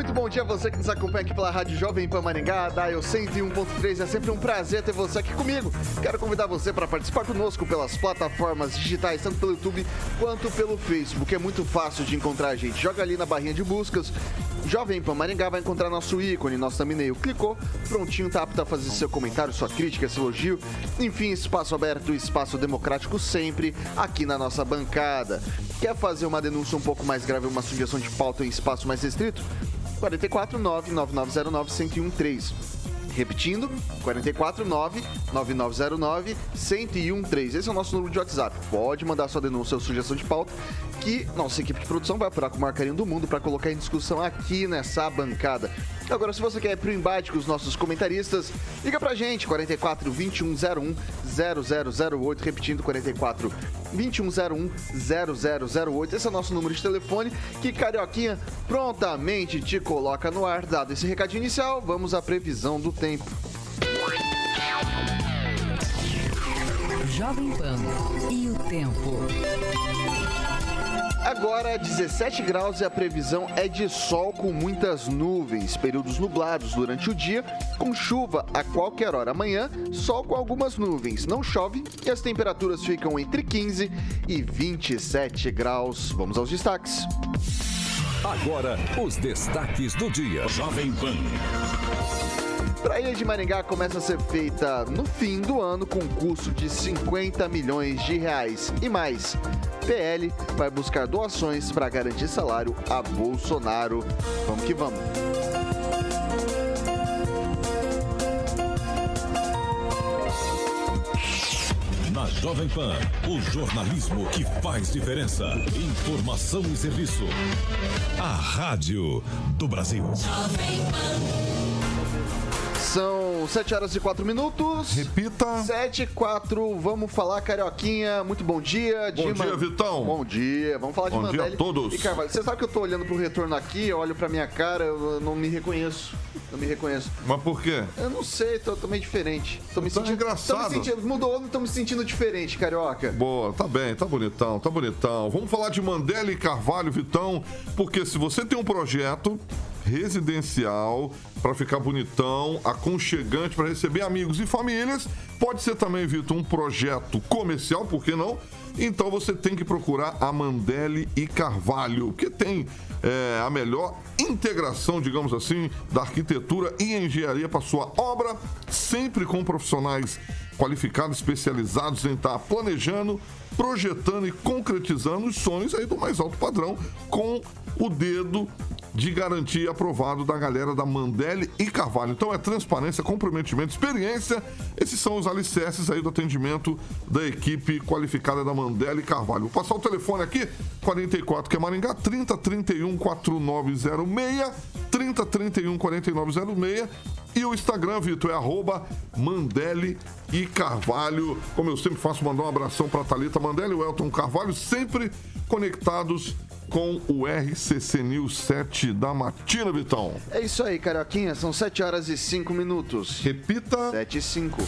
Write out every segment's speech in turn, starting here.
Muito bom dia a você que nos acompanha aqui pela Rádio Jovem Pan Maringá, Dial 101.3. É sempre um prazer ter você aqui comigo. Quero convidar você para participar conosco pelas plataformas digitais, tanto pelo YouTube quanto pelo Facebook. É muito fácil de encontrar a gente. Joga ali na barrinha de buscas. Jovem Pan Maringá vai encontrar nosso ícone, nosso thumbnail. Clicou, prontinho, tá apto a fazer seu comentário, sua crítica, seu elogio. Enfim, espaço aberto, espaço democrático sempre aqui na nossa bancada. Quer fazer uma denúncia um pouco mais grave, uma sugestão de pauta em espaço mais restrito? 449 9909 1013. Repetindo, 449-9909-1013. Esse é o nosso número de WhatsApp. Pode mandar sua denúncia ou sugestão de pauta que nossa equipe de produção vai apurar com o maior carinho do mundo para colocar em discussão aqui nessa bancada. Agora, se você quer ir pro embate com os nossos comentaristas, liga pra gente, 44 2101 0008, repetindo, 44 2101 0008. Esse é o nosso número de telefone que Carioquinha prontamente te coloca no ar. Dado esse recadinho inicial, vamos à previsão do tempo. Jovem Pan e o tempo. Agora 17 graus e a previsão é de sol com muitas nuvens, períodos nublados durante o dia, com chuva a qualquer hora. Amanhã, sol com algumas nuvens, não chove e as temperaturas ficam entre 15 e 27 graus. Vamos aos destaques. Agora, os destaques do dia. Jovem Pan. Praia de Maringá começa a ser feita no fim do ano com custo de 50 milhões de reais e mais. PL vai buscar doações para garantir salário a Bolsonaro. Vamos que vamos. Na Jovem Pan, o jornalismo que faz diferença. Informação e serviço. A Rádio do Brasil. São 7 horas e 4 minutos. Repita. 7 e 4. Vamos falar, Carioquinha. Muito bom dia. Bom dia, Vitão. Bom dia. Vamos falar Bom de dia Mandelli a todos. e Carvalho. Você sabe que eu tô olhando pro retorno aqui, eu olho pra minha cara, eu não me reconheço. Não me reconheço. Mas por quê? Eu não sei, tô, tô meio diferente. Tô me Tá sentindo engraçado. Tô me sentindo, mudou, não tô me sentindo diferente, Carioca. Boa, tá bem, tá bonitão, tá bonitão. Vamos falar de Mandela e Carvalho, Vitão, porque se você tem um projeto residencial para ficar bonitão, aconchegante para receber amigos e famílias, pode ser também, Vitor, um projeto comercial, por que não? Então você tem que procurar a Mandele e Carvalho, que tem é, a melhor integração, digamos assim, da arquitetura e engenharia para sua obra, sempre com profissionais qualificados, especializados em estar planejando, projetando e concretizando os sonhos aí do mais alto padrão, com o dedo de garantia aprovado da galera da Mandele e Carvalho. Então é transparência, comprometimento, experiência. Esses são os alicerces aí do atendimento da equipe qualificada da Mandele e Carvalho. Vou passar o telefone aqui, 44 que é Maringá, 30 31 4906, 30 31 4906 e o Instagram, Vitor, é arroba Mandele e Carvalho. Como eu sempre faço, mandar um abração para Thalita Mandele e o Elton Carvalho, sempre conectados com o RCC News 7 da matina, Vitão. É isso aí, Carioquinha. São 7 horas e 5 minutos. Repita. 7 e 5.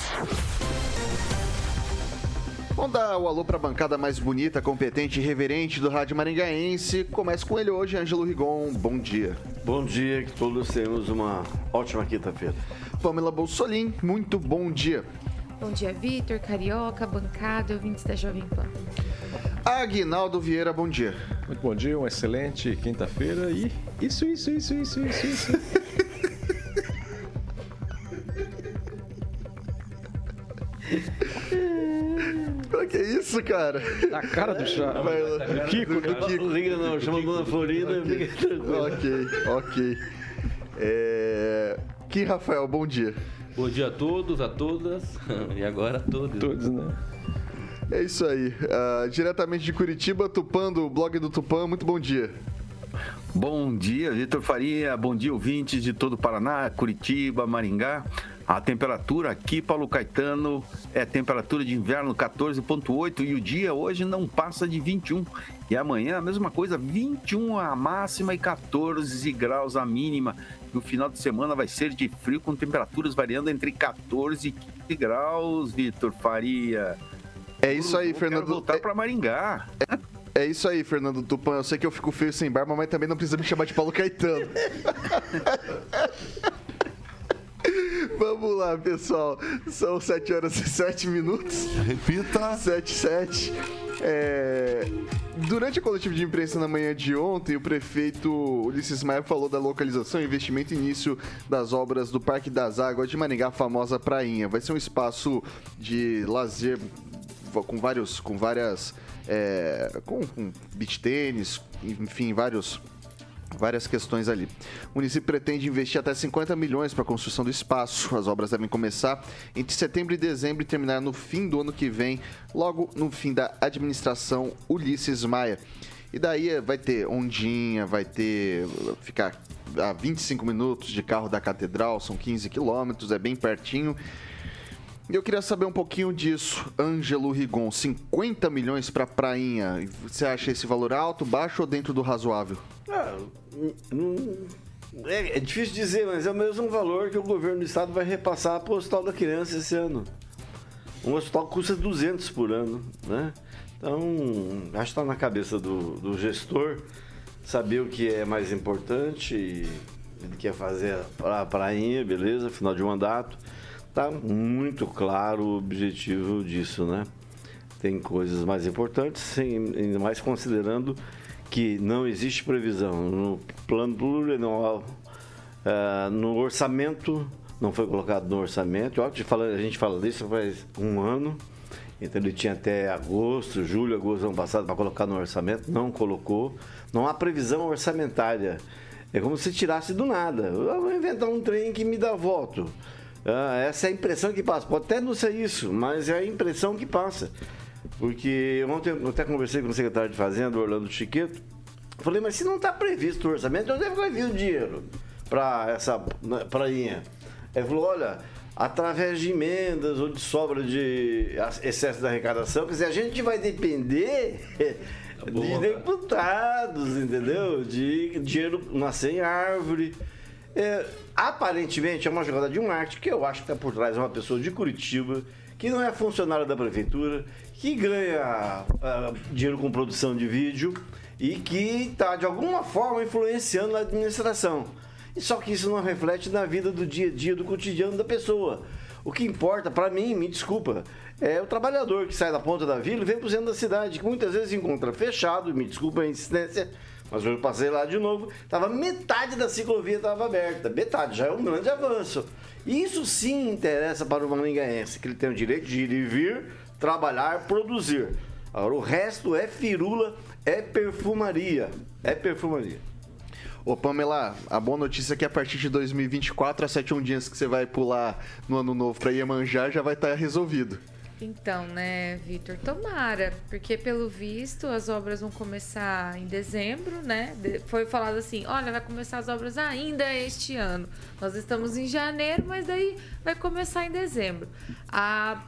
Vamos dar o alô para a bancada mais bonita, competente e reverente do Rádio Maringaense. Começa com ele hoje, Ângelo Rigon. Bom dia. Bom dia, que todos tenhamos uma ótima quinta-feira. Pamela Bolsolim, muito bom dia. Bom dia, Vitor, Carioca, bancada, ouvintes da Jovem Pan. Aguinaldo Vieira, bom dia. Muito bom dia, uma excelente quinta-feira e isso, isso, isso, isso, isso, isso. Pra que isso, cara? A cara do chá. Do Kiko, do Kiko. Não liga não, chama a Dona Florinda, fica tranquilo. Ok, ok. É... Kim Rafael, bom dia. Bom dia a todos, a todas e agora a todos. Todos, né? É isso aí. Ah, diretamente de Curitiba, Tupã, do blog do Tupã, muito bom dia. Bom dia, Vitor Faria. Bom dia, ouvintes de todo o Paraná, Curitiba, Maringá. A temperatura aqui, Paulo Caetano, é temperatura de inverno 14,8 e o dia hoje não passa de 21. E amanhã a mesma coisa, 21 a máxima e 14 graus a mínima. No final de semana vai ser de frio com temperaturas variando entre 14 e 15 graus, Vitor Faria. É isso aí, Eu Fernando. Quero voltar É- para Maringá. É isso aí, Fernando Tupan. Eu sei que eu fico feio sem barba, mas também não precisa me chamar de Paulo Caetano. Vamos lá, pessoal. São 7 horas e 7 minutos. Repita. 7 7. É... Durante a coletiva de imprensa na manhã de ontem, o prefeito Ulisses Maia falou da localização investimento e início das obras do Parque das Águas de Maringá, a famosa Prainha. Vai ser um espaço de lazer com vários, com várias, é, com, com beach tênis, enfim, vários várias questões ali. O município pretende investir até 50 milhões para a construção do espaço. As obras devem começar entre setembro e dezembro e terminar no fim do ano que vem, logo no fim da administração Ulisses Maia. E daí vai ter ondinha, vai ter ficar a 25 minutos de carro da catedral, são 15 quilômetros, é bem pertinho. Eu queria saber um pouquinho disso. Ângelo Rigon, 50 milhões para prainha. Você acha esse valor alto, baixo ou dentro do razoável? Ah, é, é difícil dizer, mas é o mesmo valor que o governo do estado vai repassar para o Hospital da Criança esse ano. Um hospital custa 200 por ano, né? Então, acho que está na cabeça do, do gestor saber o que é mais importante. Ele quer fazer a prainha, beleza, final de mandato. Tá muito claro o objetivo disso, né? Tem coisas mais importantes, sem- ainda mais considerando que não existe previsão no plano plurianual, ah, no orçamento, não foi colocado no orçamento. A gente fala disso faz um ano, então ele tinha até agosto, julho, agosto do ano passado para colocar no orçamento, não colocou. Não há previsão orçamentária. É como se tirasse do nada. Eu vou inventar um trem que me dá voto. Ah, essa é a impressão que passa. Pode até não ser isso, mas é a impressão que passa. Porque ontem eu até conversei com o secretário de Fazenda, Orlando Chiqueto. Falei, mas se não está previsto o orçamento, onde é que vai vir o dinheiro para essa né, prainha? Ele falou, olha, através de emendas ou de sobra de excesso da arrecadação, quer dizer, a gente vai depender de deputados, entendeu? De dinheiro nascer em árvore. É, aparentemente é uma jogada de marketing que eu acho que está por trás de uma pessoa de Curitiba que não é funcionário da prefeitura, que ganha ah, dinheiro com produção de vídeo e que está de alguma forma influenciando a administração. E só que isso não reflete na vida do dia a dia, do cotidiano da pessoa. O que importa, para mim, me desculpa, é o trabalhador que sai da ponta da vila e vem para o centro da cidade, que muitas vezes encontra fechado, me desculpa a insistência, mas eu passei lá de novo, tava metade da ciclovia estava aberta, metade, já é um grande avanço. Isso sim interessa para o maringaense, que ele tem o direito de ir e vir, trabalhar, produzir. Agora o resto é firula, é perfumaria, é perfumaria. Ô Pamela, a boa notícia é que a partir de 2024, as sete ondinhas que você vai pular no ano novo pra Iemanjá já vai estar resolvido. Então, né, Vitor, tomara, porque pelo visto as obras vão começar em dezembro, né? Foi falado assim, olha, vai começar as obras ainda este ano. Nós estamos em janeiro, mas daí vai começar em dezembro. A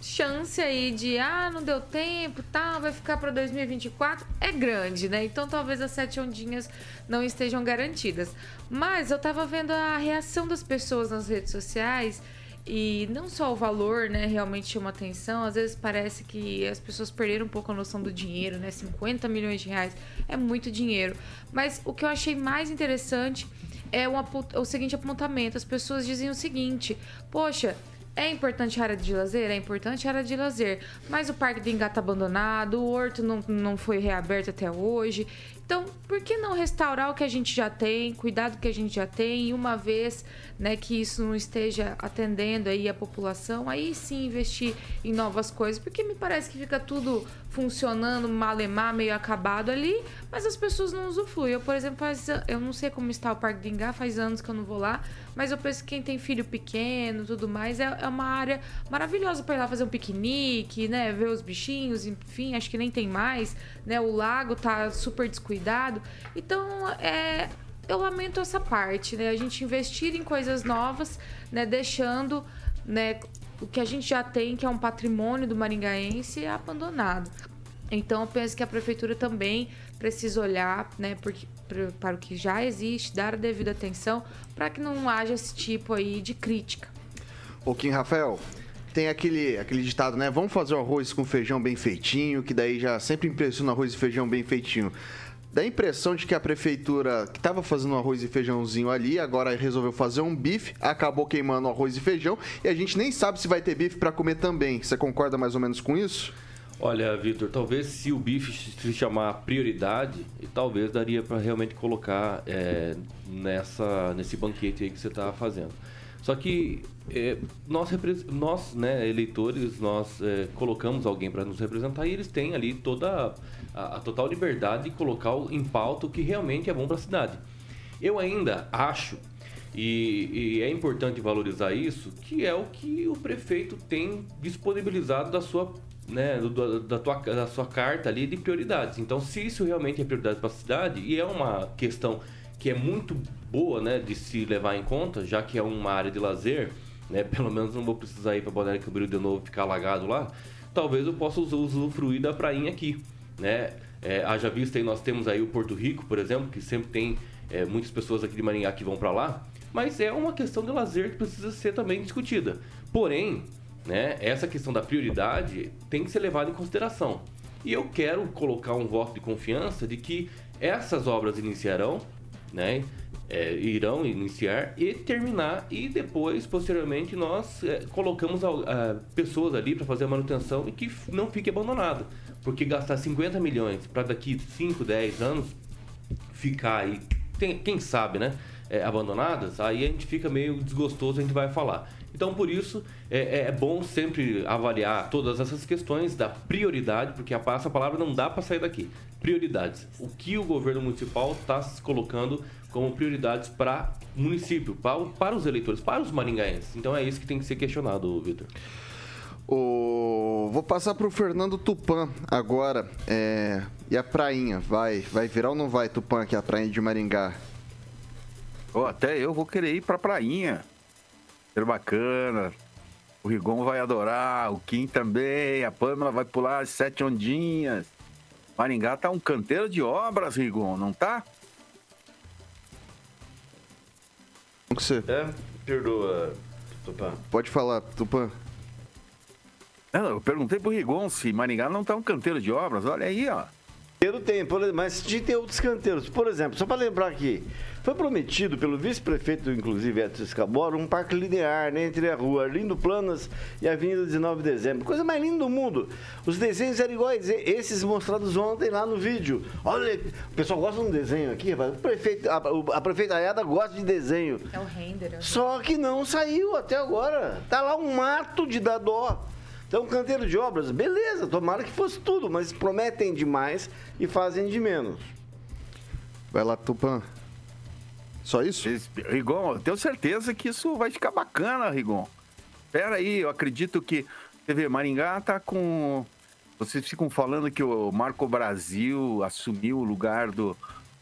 chance aí de, ah, não deu tempo, tal, vai ficar para 2024 é grande, né? Então talvez as sete ondinhas não estejam garantidas. Mas eu tava vendo a reação das pessoas nas redes sociais e não só o valor, né, realmente chama atenção. Às vezes parece que as pessoas perderam um pouco a noção do dinheiro, né? 50 milhões de reais é muito dinheiro. Mas o que eu achei mais interessante é o, apo- o seguinte apontamento. As pessoas dizem o seguinte: Poxa, é importante a área de lazer? É importante a área de lazer. Mas o Parque do Engá tá abandonado, o Horto não, não foi reaberto até hoje. Então, por que não restaurar o que a gente já tem, cuidar do que a gente já tem, e uma vez né, que isso não esteja atendendo aí a população, aí sim investir em novas coisas, porque me parece que fica tudo funcionando malemar, meio acabado ali, mas as pessoas não usufruem. Eu, por exemplo, faz, eu não sei como está o Parque de Ingá, faz anos que eu não vou lá, mas eu penso que quem tem filho pequeno tudo mais, é, é uma área maravilhosa para ir lá fazer um piquenique, né? Ver os bichinhos, enfim, acho que nem tem mais, né? O lago tá super descuidado. Então, é, eu lamento essa parte, né? A gente investir em coisas novas, né? Deixando, né? O que a gente já tem, que é um patrimônio do maringaense, é abandonado. Então, eu penso que a prefeitura também precisa olhar, né? Porque, para o que já existe, dar a devida atenção para que não haja esse tipo aí de crítica. Ô, Kim Rafael, tem aquele, aquele ditado, né? Vamos fazer o arroz com feijão bem feitinho, que daí já sempre impressiona arroz e feijão bem feitinho. Dá a impressão de que a prefeitura que estava fazendo arroz e feijãozinho ali, agora resolveu fazer um bife, acabou queimando arroz e feijão, e a gente nem sabe se vai ter bife para comer também. Você concorda mais ou menos com isso? Olha, Vitor, talvez se o bife se chamar prioridade, talvez daria para realmente colocar é, nessa, nesse banquete aí que você está fazendo. Só que é, nós, nós né, eleitores, nós é, colocamos alguém para nos representar e eles têm ali toda a, a total liberdade de colocar em pauta o que realmente é bom para a cidade. Eu ainda acho, e, e é importante valorizar isso, que é o que o prefeito tem disponibilizado da sua, né, do- da, tua, da sua carta ali de prioridades. Então, se isso realmente é prioridade para a cidade, e é uma questão que é muito boa né, de se levar em conta, já que é uma área de lazer, né, pelo menos não vou precisar ir para Balneário Camboriú de novo ficar alagado lá, talvez eu possa usu- usufruir da prainha aqui, né? É, haja vista aí, nós temos aí o Porto Rico, por exemplo, que sempre tem é, muitas pessoas aqui de Maringá que vão para lá, mas é uma questão de lazer que precisa ser também discutida. Porém, né, essa questão da prioridade tem que ser levada em consideração. E eu quero colocar um voto de confiança de que essas obras iniciarão, né, é, irão iniciar e terminar e depois, posteriormente, nós é, colocamos al- ah, pessoas ali para fazer a manutenção e que não fique abandonado. Porque gastar 50 milhões para daqui 5, 10 anos ficar aí, tem- quem sabe, né? é, abandonadas, aí a gente fica meio desgostoso, a gente vai falar. Então, por isso, é, é bom sempre avaliar todas essas questões da prioridade, porque a, essa palavra não dá para sair daqui. Prioridades. O que o governo municipal está se colocando como prioridades para o município, para, o- para os eleitores, para os maringaenses. Então, é isso que tem que ser questionado, Vitor. O... Vou passar pro Fernando Tupan agora. É, E a prainha, vai? Vai virar ou não vai, Tupan, aqui a prainha de Maringá? Ó, até eu vou querer ir pra prainha. Ser bacana. O Rigon vai adorar, o Kim também, a Pamela vai pular as sete ondinhas. Maringá tá um canteiro de obras, Rigon, não tá? Como que você... É, perdoa, Tupã. Pode falar, Tupan. Não, eu perguntei pro Rigon se Maringá não tá um canteiro de obras. Olha aí, ó. Canteiro tem, mas ter outros canteiros. Por exemplo, só para lembrar aqui, foi prometido pelo vice-prefeito, inclusive, Edson Escabora, um parque linear né, entre a rua Arlindo Planas e a Avenida 19 de Dezembro. Coisa mais linda do mundo. Os desenhos eram iguais esses mostrados ontem lá no vídeo. Olha, o pessoal gosta de um desenho aqui, rapaz. O prefeito, a, a prefeitaiada gosta de desenho. É o render. é o Só que não saiu até agora. Tá lá um mato de dar dó. Então, canteiro de obras, beleza, tomara que fosse tudo, mas prometem demais e fazem de menos. Vai lá, Tupan. Só isso? Rigon, eu tenho certeza que isso vai ficar bacana, Rigon. Pera aí, eu acredito que. Você vê, Maringá tá com. Vocês ficam falando que o Marco Brasil assumiu o lugar do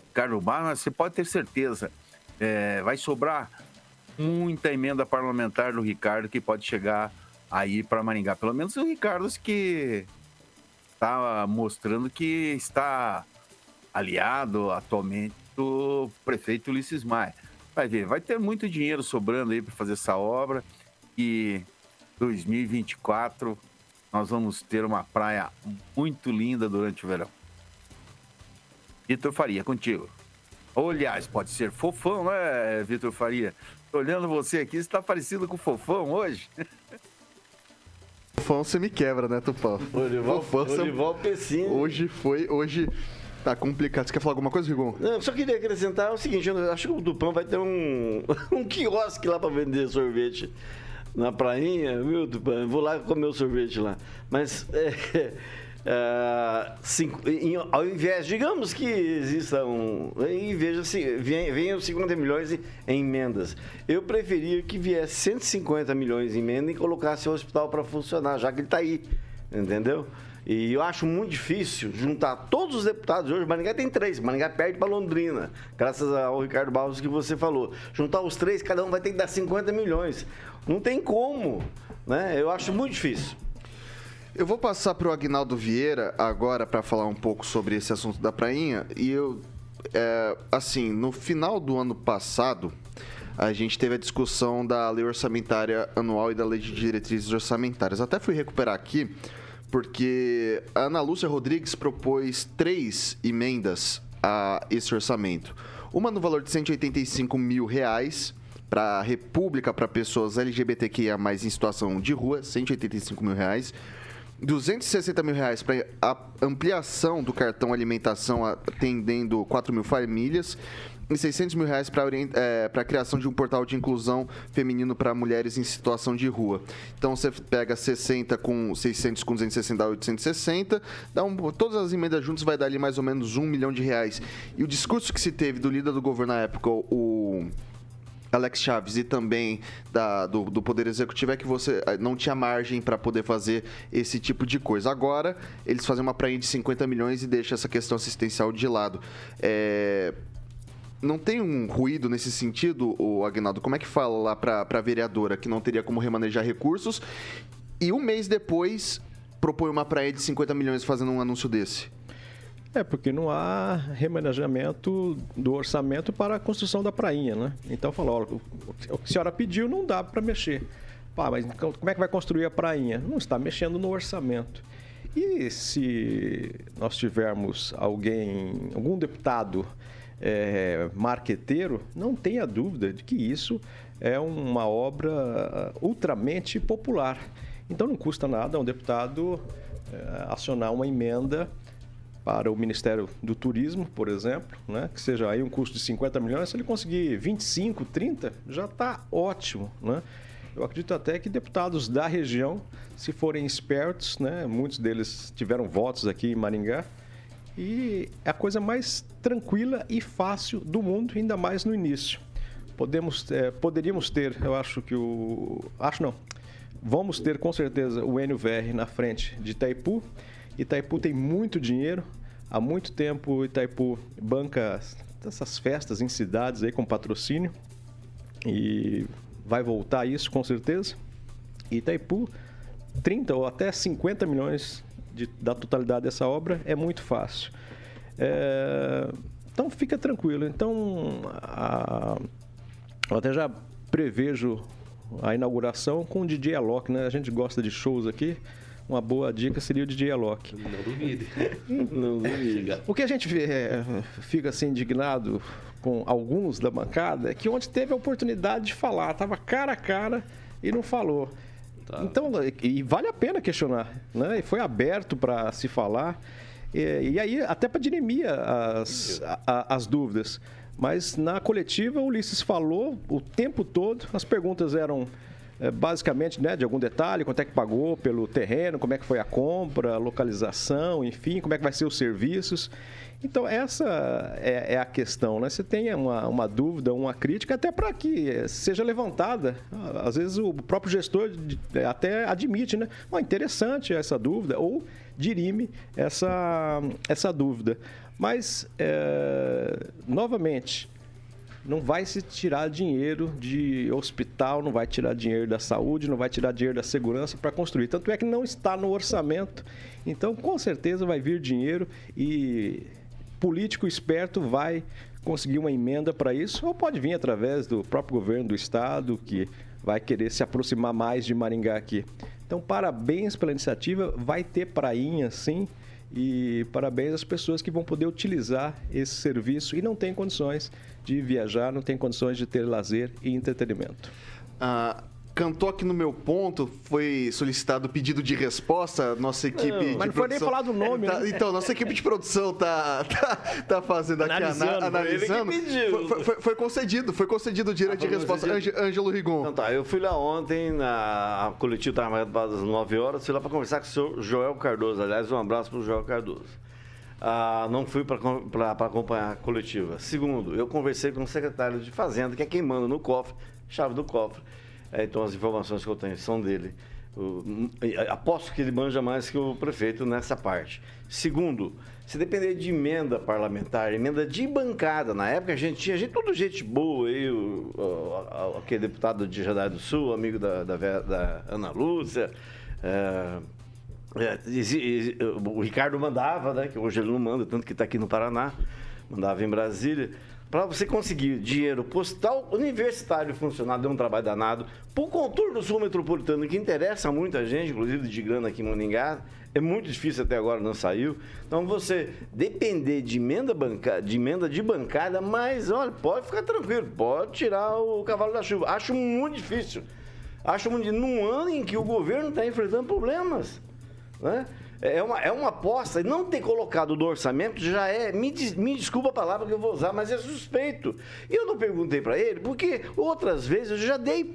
Ricardo Barros, mas você pode ter certeza. é, vai sobrar muita emenda parlamentar do Ricardo que pode chegar aí para Maringá. Pelo menos o Ricardo que está mostrando que está aliado atualmente do prefeito Ulisses Maia. Vai ver, vai ter muito dinheiro sobrando aí para fazer essa obra e 2024 nós vamos ter uma praia muito linda durante o verão. Vitor Faria, contigo. Ou, aliás, pode ser fofão, né, Vitor Faria? Tô olhando você aqui, você está parecido com o fofão hoje. Fofão você me quebra, né, Tupã? Orival, Fofão, você- Orival Pessinho. Hoje foi, hoje tá complicado. Você quer falar alguma coisa, Rigon? Não, só queria acrescentar o seguinte, eu acho que o Tupã vai ter um, um quiosque lá para vender sorvete na prainha, viu, Tupã? Eu Vou lá comer o sorvete lá. Mas é, ah, cinco- em- ao invés, digamos que exista um. E veja se venham 50 milhões em, em emendas. Eu preferia que viesse 150 milhões em emenda e colocasse o hospital para funcionar, já que ele está aí. Entendeu? E eu acho muito difícil juntar todos os deputados hoje. Maringá tem três. Maringá perde para Londrina, graças ao Ricardo Barros que você falou. Juntar os três, cada um vai ter que dar 50 milhões. Não tem como. Né? Eu acho muito difícil. Eu vou passar para o Agnaldo Vieira agora para falar um pouco sobre esse assunto da prainha. E eu, é, assim, no final do ano passado, a gente teve a discussão da lei orçamentária anual e da lei de diretrizes orçamentárias. Até fui recuperar aqui, porque a Ana Lúcia Rodrigues propôs três emendas a esse orçamento. Uma no valor de 185 mil reais para a República para pessoas LGBTQIA+, em situação de rua, 185 mil reais. 260 mil reais para ampliação do cartão alimentação atendendo 4 mil famílias e 600 mil reais para a criação de um portal de inclusão feminino para mulheres em situação de rua. Então você pega 60 com 600 com 260 dá 860, dá um, todas as emendas juntas vai dar ali mais ou menos um milhão de reais. E o discurso que se teve do líder do governo na época, o Alex Chaves e também da, do, do Poder Executivo é que você eh, não tinha margem para poder fazer esse tipo de coisa. Agora, eles fazem uma prainha de 50 milhões e deixam essa questão assistencial de lado. É, Não tem um ruído nesse sentido, o Agnaldo? Como é que fala lá para a vereadora que não teria como remanejar recursos e um mês depois propõe uma praia de 50 milhões fazendo um anúncio desse? É, porque não há remanejamento do orçamento para a construção da prainha, né? Então falou, olha, o que a senhora pediu não dá para mexer. Pá, mas então, como é que vai construir a prainha? Não está mexendo no orçamento. E se nós tivermos alguém, algum deputado é, marqueteiro, não tenha dúvida de que isso é uma obra ultramente popular. Então não custa nada um deputado é, acionar uma emenda para o Ministério do Turismo, por exemplo, né? que seja aí um custo de 50 milhões, se ele conseguir 25, 30, já está ótimo. Né? Eu acredito até que deputados da região, se forem espertos, né? muitos deles tiveram votos aqui em Maringá, e é a coisa mais tranquila e fácil do mundo, ainda mais no início. Podemos, é, poderíamos ter, eu acho que o. Acho não. Vamos ter com certeza o NVR na frente de Itaipu. Itaipu tem muito dinheiro. Há muito tempo Itaipu banca essas festas em cidades aí com patrocínio. E vai voltar isso com certeza. Itaipu, 30 ou até 50 milhões de, da totalidade dessa obra é muito fácil. É, então fica tranquilo. Então a, eu até já prevejo a inauguração com o DJ Alok, né? A gente gosta de shows aqui. Uma boa dica seria o DJ Alok. Não duvide. Não duvide. O que a gente vê, é, fica assim indignado com alguns da bancada é que onde teve a oportunidade de falar, estava cara a cara e não falou. Tá. Então, e vale a pena questionar, né? E foi aberto para se falar. E, e aí, até para dirimir as, a- as dúvidas. Mas na coletiva, o Ulisses falou o tempo todo, as perguntas eram eh, basicamente né, de algum detalhe, quanto é que pagou pelo terreno, como é que foi a compra, a localização, enfim, como é que vai ser os serviços. Então, essa é, é a questão, né? Você tem uma, uma dúvida, uma crítica, até para que seja levantada. Às vezes o próprio gestor até admite, né? "Ó, interessante essa dúvida, ou dirime essa, essa dúvida. Mas, eh, novamente, não vai se tirar dinheiro de hospital, não vai tirar dinheiro da saúde, não vai tirar dinheiro da segurança para construir. Tanto é que não está no orçamento. Então, com certeza vai vir dinheiro e político esperto vai conseguir uma emenda para isso, ou pode vir através do próprio governo do estado, que vai querer se aproximar mais de Maringá aqui. Então, parabéns pela iniciativa, vai ter prainha sim. E parabéns às pessoas que vão poder utilizar esse serviço e não têm condições de viajar, não têm condições de ter lazer e entretenimento. Ah, cantou aqui no meu ponto, foi solicitado pedido de resposta, nossa equipe Não, de mas não foi nem falar do nome, Tá- né? Então, nossa equipe de produção tá, tá, tá fazendo aqui, Analisando, ana- foi ele que analisando. pediu. Foi, foi- foi- concedido, foi concedido o direito Ah, de resposta. Ângelo Rigon. Então tá, eu fui lá ontem, na a coletiva estava marcada às 9 horas, fui lá para conversar com o senhor Joel Cardoso. Aliás, um abraço para o Joel Cardoso. Ah, não fui para acompanhar a coletiva. Segundo, eu conversei com o secretário de Fazenda, que é quem manda no cofre, chave do cofre. É, então as informações que eu tenho são dele. Aposto que ele manja mais que o prefeito nessa parte. Segundo, se depender de emenda parlamentar, emenda de bancada, na época a gente tinha gente, tudo gente boa aí, o, o- aquele deputado de Jadar do Sul, amigo da, da, da Ana Lúcia. é, é, o Ricardo mandava, né? Que hoje ele não manda, tanto que está aqui no Paraná, mandava em Brasília. Para você conseguir dinheiro postal universitário funcionar, deu um trabalho danado. O contorno sul metropolitano, que interessa a muita gente, inclusive de grana aqui em Maningá, é muito difícil até agora, não saiu. Então você depender de emenda, banca, de, emenda de bancada, mas olha, pode ficar tranquilo, pode tirar o cavalo da chuva. Acho muito difícil. Acho muito num ano em que o governo está enfrentando problemas. Né? É, uma, é uma aposta. E não ter colocado no orçamento já é. Me, des- me desculpa a palavra que eu vou usar, mas é suspeito. E eu não perguntei para ele, porque outras vezes eu já dei.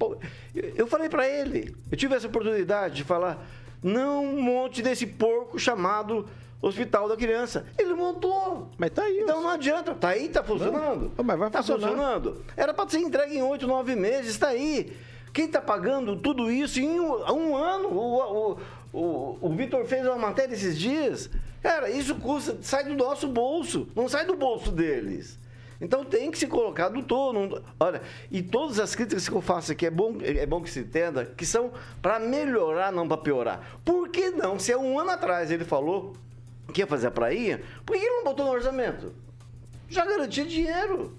Eu, falei para ele, eu tive essa oportunidade de falar: não monte desse porco chamado Hospital da Criança. Ele montou. Mas tá aí. Então não adianta. Tá aí, tá funcionando. Não, mas vai tá funcionar. funcionando. Era para ser entregue em oito, nove meses, está aí. Quem está pagando tudo isso em um, um ano? O, o, o, o Vitor fez uma matéria esses dias. Cara, isso custa, sai do nosso bolso, não sai do bolso deles. Então tem que se colocar do todo. olha, e todas as críticas que eu faço aqui é bom, é bom que se entenda que são para melhorar, não para piorar. Por que não? Se há um ano atrás ele falou que ia fazer a prainha, por que ele não botou no orçamento? Já garantia dinheiro.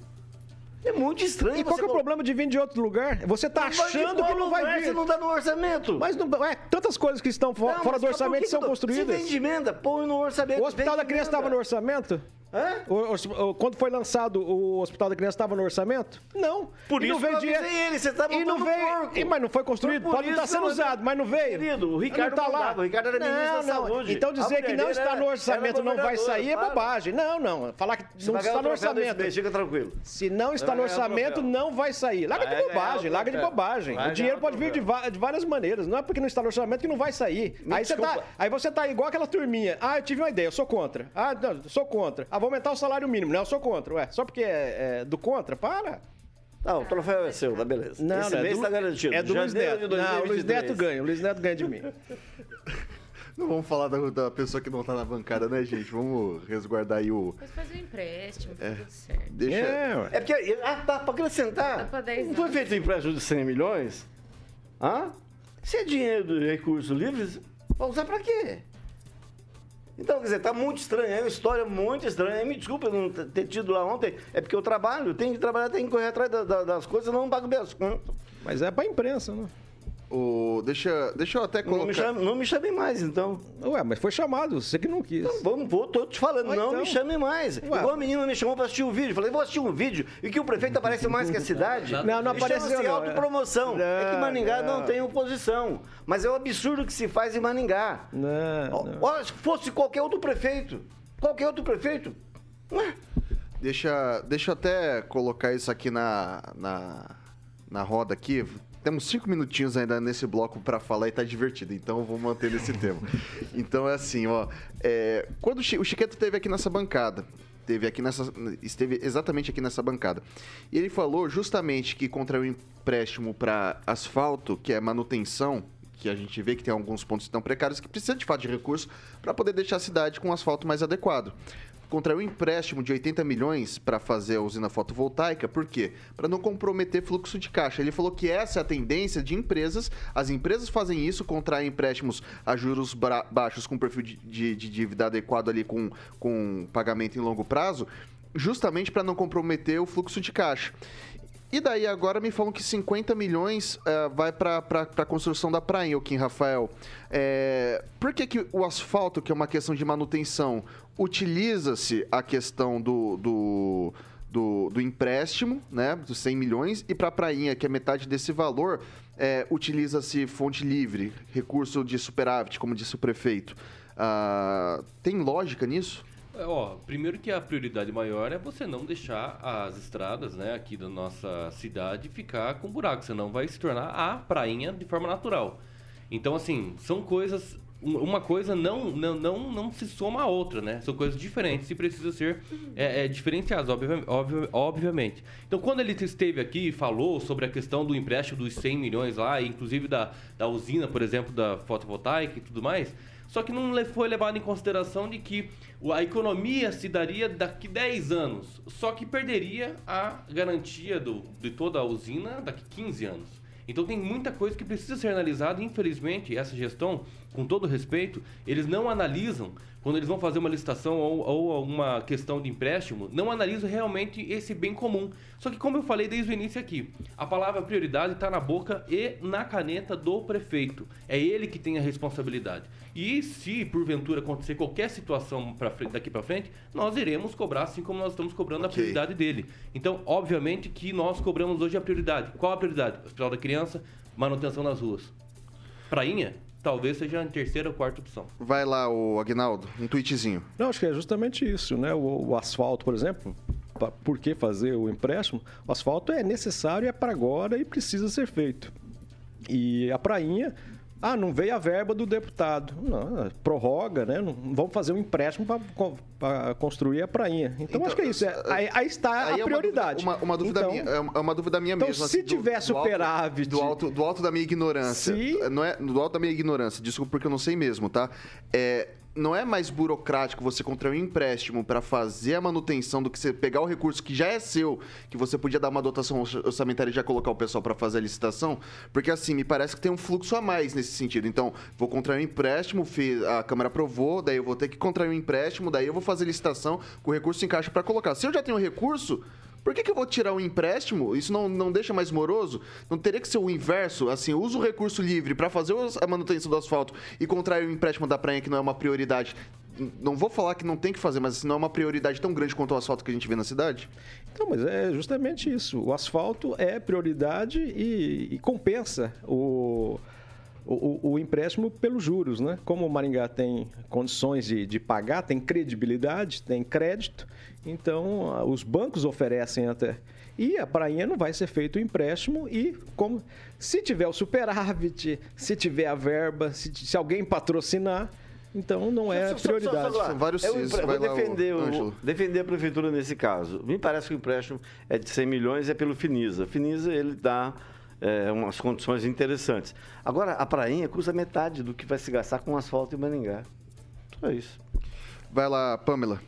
É muito estranho. E qual que é o problema de vir de outro lugar? Você tá de achando que não vai lugar vir. Você não dá no orçamento. Mas não, é, tantas coisas que estão Não, fora do orçamento são construídas. Se vem de emenda, põe no orçamento. O Hospital da Criança estava no orçamento? Hã? O- o- quando foi lançado o Hospital da Criança estava no orçamento? Não. Por E isso não veio dinheiro. ele, você tá e não veio, porco. e, mas não foi construído, pode não estar isso sendo usado, mas não veio. Querido, o Ricardo não tá lá. o Ricardo era ministro não, da não. Saúde. Então dizer que não está era- no orçamento não vai sair é bobagem. Não, não. Falar que Você não está no orçamento. mês, Fica tranquilo. Se não está no orçamento, não vai sair. Larga de bobagem, larga de bobagem. O dinheiro pode vir de, várias maneiras. Não é porque não está no orçamento que não vai sair. Aí você, tá, você tá igual aquela turminha. Ah, eu tive uma ideia, eu sou contra. Ah, não, sou contra. Ah, vou aumentar o salário mínimo. Não, eu sou contra. Ué, só porque é, é do contra? Para. Não, o troféu é seu, tá beleza. Não, Esse não, é mês do, tá garantido. É do Luiz Neto. de Não, o Luiz 2023. Neto ganha. O Luiz Neto ganha de mim. Não vamos falar da, da pessoa que não tá na bancada, né, gente? Vamos resguardar aí o. Depois faz um empréstimo, tá tudo certo. Deixa. É, ué. É porque. Ah, tá, pra acrescentar. Dá pra 10 Não foi feito um empréstimo de 100 milhões? Hã? Se é dinheiro de recursos livres, vai usar pra quê? Então, quer dizer, tá muito estranho, é uma história muito estranha. Me desculpa eu não ter tido lá ontem, é porque eu trabalho, tenho que trabalhar, tenho que correr atrás da- da- das coisas, não pago minhas contas. Mas é pra imprensa, né? O, deixa, deixa eu até Não me, colocar. chame, não me chame mais, então. Ué, mas foi chamado, você que não quis. Vamos, vou, tô te falando, Ué, não então. me chame mais. Ué. Igual a menina me chamou pra assistir um vídeo. Falei, vou assistir um vídeo e que o prefeito aparece mais que a cidade. Não, não apareceu, chama-se não. autopromoção. é que Não, Maningá não. não. tem oposição. Mas é o absurdo que se faz em Maningá. Não, Ó, não. Olha, se fosse qualquer outro prefeito, qualquer outro prefeito, ué, Deixa, deixa eu até colocar isso aqui na, na, na roda aqui. Temos cinco minutinhos ainda nesse bloco pra falar e tá divertido, então eu vou manter nesse tema. Então é assim, ó. é, quando o Chi- o Chiqueto esteve aqui nessa bancada, esteve aqui nessa, esteve exatamente aqui nessa bancada, e ele falou justamente que contraiu um empréstimo para asfalto, que é manutenção, que a gente vê que tem alguns pontos estão precários, que precisa de fato de recurso para poder deixar a cidade com um asfalto mais adequado contraiu um empréstimo de 80 milhões para fazer a usina fotovoltaica, por quê? Para não comprometer fluxo de caixa. Ele falou que essa é a tendência de empresas, as empresas fazem isso, contraem empréstimos a juros baixos com perfil de, de- de dívida adequado ali com, com pagamento em longo prazo, justamente para não comprometer o fluxo de caixa. E daí agora me falam que 50 milhões eh, vai para a construção da praia, o Kim Rafael. É, por que, que o asfalto, que é uma questão de manutenção, utiliza-se a questão do, do, do, do empréstimo, né? Dos 100 milhões, e para a prainha, que é metade desse valor, é, utiliza-se fonte livre, recurso de superávit, como disse o prefeito. Ah, tem lógica nisso? É, Ó, primeiro que a prioridade maior é você não deixar as estradas, né, aqui da nossa cidade ficar com buraco, senão vai se tornar a prainha de forma natural. Então, assim, são coisas. um- Uma coisa não, não, não, não se soma à outra, né? São coisas diferentes e precisa ser é, é, diferenciadas, obvia- obvia- obviamente. Então, quando ele esteve aqui e falou sobre a questão do empréstimo dos 100 milhões lá, inclusive da, da usina, por exemplo, da fotovoltaica e tudo mais, só que não foi levado em consideração de que a economia se daria daqui 10 anos, só que perderia a garantia do, de toda a usina daqui 15 anos. Então tem muita coisa que precisa ser analisada infelizmente essa gestão, com todo respeito, eles não analisam quando eles vão fazer uma licitação ou, ou alguma questão de empréstimo, não analisam realmente esse bem comum. Só que como eu falei desde o início aqui, a palavra prioridade está na boca e na caneta do prefeito. É ele que tem a responsabilidade. E se porventura acontecer qualquer situação pra frente, daqui para frente, nós iremos cobrar assim como nós estamos cobrando a Ok. prioridade dele. Então, obviamente que nós cobramos hoje a prioridade. Qual a prioridade? Hospital da criança, manutenção nas ruas. Prainha, talvez seja a terceira ou quarta opção. Vai lá, o Agnaldo, um tweetzinho. Não, acho que é justamente isso, né? O, o asfalto, por exemplo, por que fazer o empréstimo? O asfalto é necessário, é para agora e precisa ser feito. E a prainha, ah, não veio a verba do deputado. Não, é, prorroga, né? Não, vamos fazer um empréstimo para construir a prainha. Então, Então, acho que é isso. É, aí, aí está Aí é a uma prioridade. dúvida- Uma, uma dúvida Então, minha, é uma- é uma dúvida minha então, mesmo. se do- tiver do alto- superávit- Do alto, do alto da minha ignorância. Se- Não é, do alto da minha ignorância, desculpa porque eu não sei mesmo, tá? É, não é mais burocrático você contrair um empréstimo para fazer a manutenção do que você pegar o recurso que já é seu, que você podia dar uma dotação orça- orçamentária e já colocar o pessoal para fazer a licitação? Porque assim, me parece que tem um fluxo a mais nesse sentido. Então, vou contrair um empréstimo, a Câmara aprovou, daí eu vou ter que contrair um empréstimo, daí eu vou fazer licitação com o recurso em caixa para colocar. Se eu já tenho recurso, por que, que eu vou tirar um empréstimo? Isso não, não deixa mais moroso? Não teria que ser o inverso? Assim, usa o recurso livre para fazer a manutenção do asfalto e contrair o empréstimo da praia, que não é uma prioridade. Não vou falar que não tem que fazer, mas assim, não é uma prioridade tão grande quanto o asfalto que a gente vê na cidade? Então, mas é justamente isso. O asfalto é prioridade e, e compensa o, o, o- o empréstimo pelos juros, né? Como o Maringá tem condições de, de pagar, tem credibilidade, tem crédito, então os bancos oferecem até. E a prainha não vai ser feito o empréstimo e como se tiver o superávit, se tiver a verba, se, se alguém patrocinar, então não é Só- só- só- prioridade. só- São vários eu cis, empre- vai vou lá, o defender, o- Ângelo. defender a prefeitura nesse caso. Me parece que o empréstimo é de 100 milhões é pelo Finisa. Finisa, ele dá é, umas condições interessantes. Agora, a prainha custa metade do que vai se gastar com asfalto em Maningá. Só isso. Vai lá, Pamela.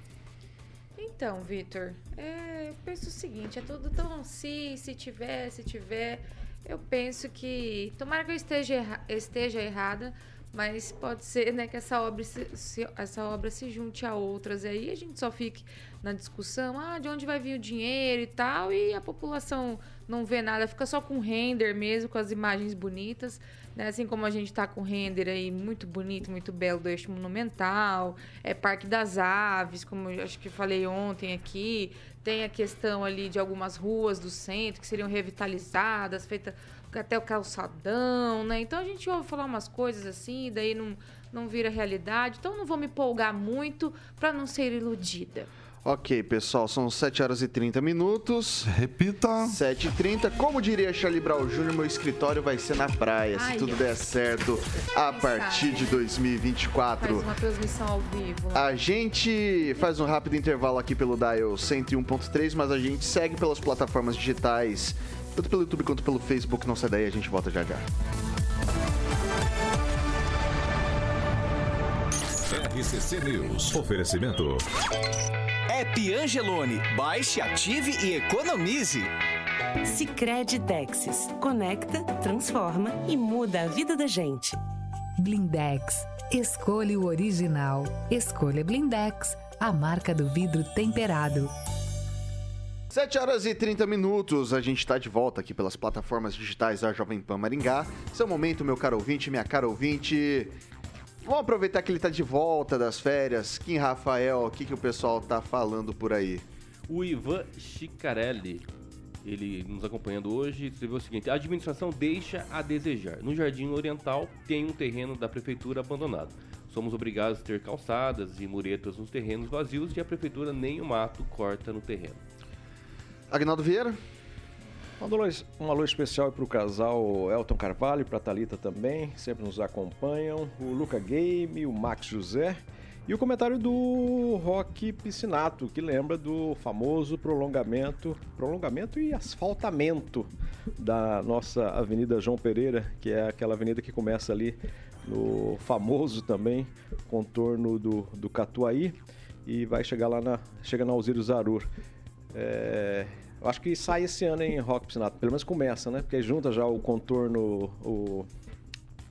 Então, Vitor, é, eu penso o seguinte, é tudo tão se, se tiver, se tiver. Eu penso que, tomara que eu esteja, erra- esteja errada, mas pode ser né, que essa obra se, se- essa obra se junte a outras aí, a gente só fique na discussão, ah, de onde vai vir o dinheiro e tal, e a população não vê nada, fica só com render mesmo, com as imagens bonitas, né? Assim como a gente tá com render aí muito bonito, muito belo do eixo monumental, é Parque das Aves, como eu acho que falei ontem aqui, tem a questão ali de algumas ruas do centro que seriam revitalizadas, feita até o calçadão, né? Então a gente ouve falar umas coisas assim, daí não, não vira realidade. Então não vou me empolgar muito para não ser iludida. Ok, pessoal, são 7 horas e 30 minutos. Repita. 7h30. Como diria Charlie Brown Jr., meu escritório vai ser na praia, se Ai, tudo ai. der certo, a partir de Faz 2024. uma transmissão ao vivo. A gente faz um rápido intervalo aqui pelo Dial 101.3, mas a gente segue pelas plataformas digitais, tanto pelo YouTube quanto pelo Facebook. Não sai daí, a gente volta já já. RCC News. Oferecimento. App Angelone. Baixe, ative e economize. Sicredi Texas. Conecta, transforma e muda a vida da gente. Blindex. Escolha o original. Escolha Blindex, a marca do vidro temperado. 7 horas e 30 minutos, a gente está de volta aqui pelas plataformas digitais da Jovem Pan Maringá. Seu momento, meu caro ouvinte, minha cara ouvinte. Vamos aproveitar que ele tá de volta das férias. Kim Rafael, o que, que o pessoal tá falando por aí? O Ivan Chicarelli, ele nos acompanhando hoje, escreveu o seguinte: a administração deixa a desejar. No Jardim Oriental tem um terreno da prefeitura abandonado. Somos obrigados a ter calçadas e muretas nos terrenos vazios e a prefeitura nem o mato corta no terreno. Agnaldo Vieira? Um alô, especial para o casal Elton Carvalho, para a Thalita também, sempre nos acompanham. O Luca Game, o Max José e o comentário do Rock Piscinato, que lembra do famoso prolongamento, prolongamento e asfaltamento da nossa Avenida João Pereira, que é aquela avenida que começa ali no famoso também contorno do, do Catuaí e vai chegar lá na chega na Alziro Zarur. É, eu acho que sai esse ano em Rock Piscinato, pelo menos começa, né? Porque junta já o contorno, o,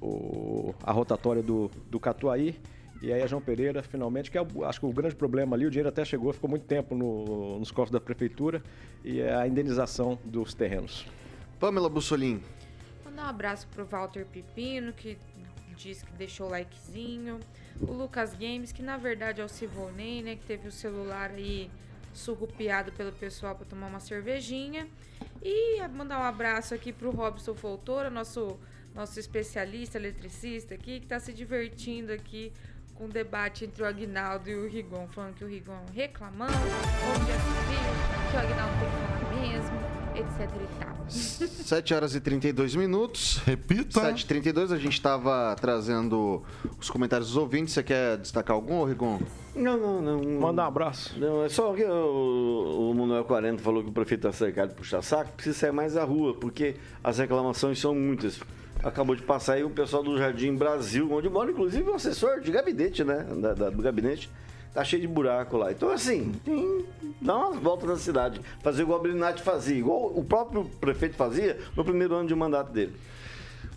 o a rotatória do, do Catuaí e aí a João Pereira, finalmente, que é, acho que o grande problema ali, o dinheiro até chegou, ficou muito tempo no, nos cofres da prefeitura, e é a indenização dos terrenos. Pamela Bussolini. Mandar um abraço pro Walter Pipino, que disse que deixou o likezinho. O Lucas Games, que na verdade é o Sivonei, né? Que teve o celular aí surrupiado pelo pessoal para tomar uma cervejinha. E mandar um abraço aqui pro Robson Foltora, nosso, nosso especialista, eletricista aqui, que está se divertindo aqui um debate entre o Agnaldo e o Rigon, falando que o Rigon reclamando, onde viu, que o Agnaldo tem que falar mesmo, etc e tal. 7 horas e 32 minutos. Repita. 7 e 32 a gente estava trazendo os comentários dos ouvintes. Você quer destacar algum, Rigon? Não, não, não. Manda um abraço. Não, é só que o, o Manuel 40 falou que o prefeito está cercado de puxa-saco, precisa sair mais à rua, porque as reclamações são muitas acabou de passar aí o pessoal do Jardim Brasil, onde mora inclusive o assessor de gabinete, né? Da, da, do gabinete. Tá cheio de buraco lá. Então, assim, tem. Dá umas voltas na cidade. Fazer igual o Brinati fazia, igual o próprio prefeito fazia no primeiro ano de mandato dele.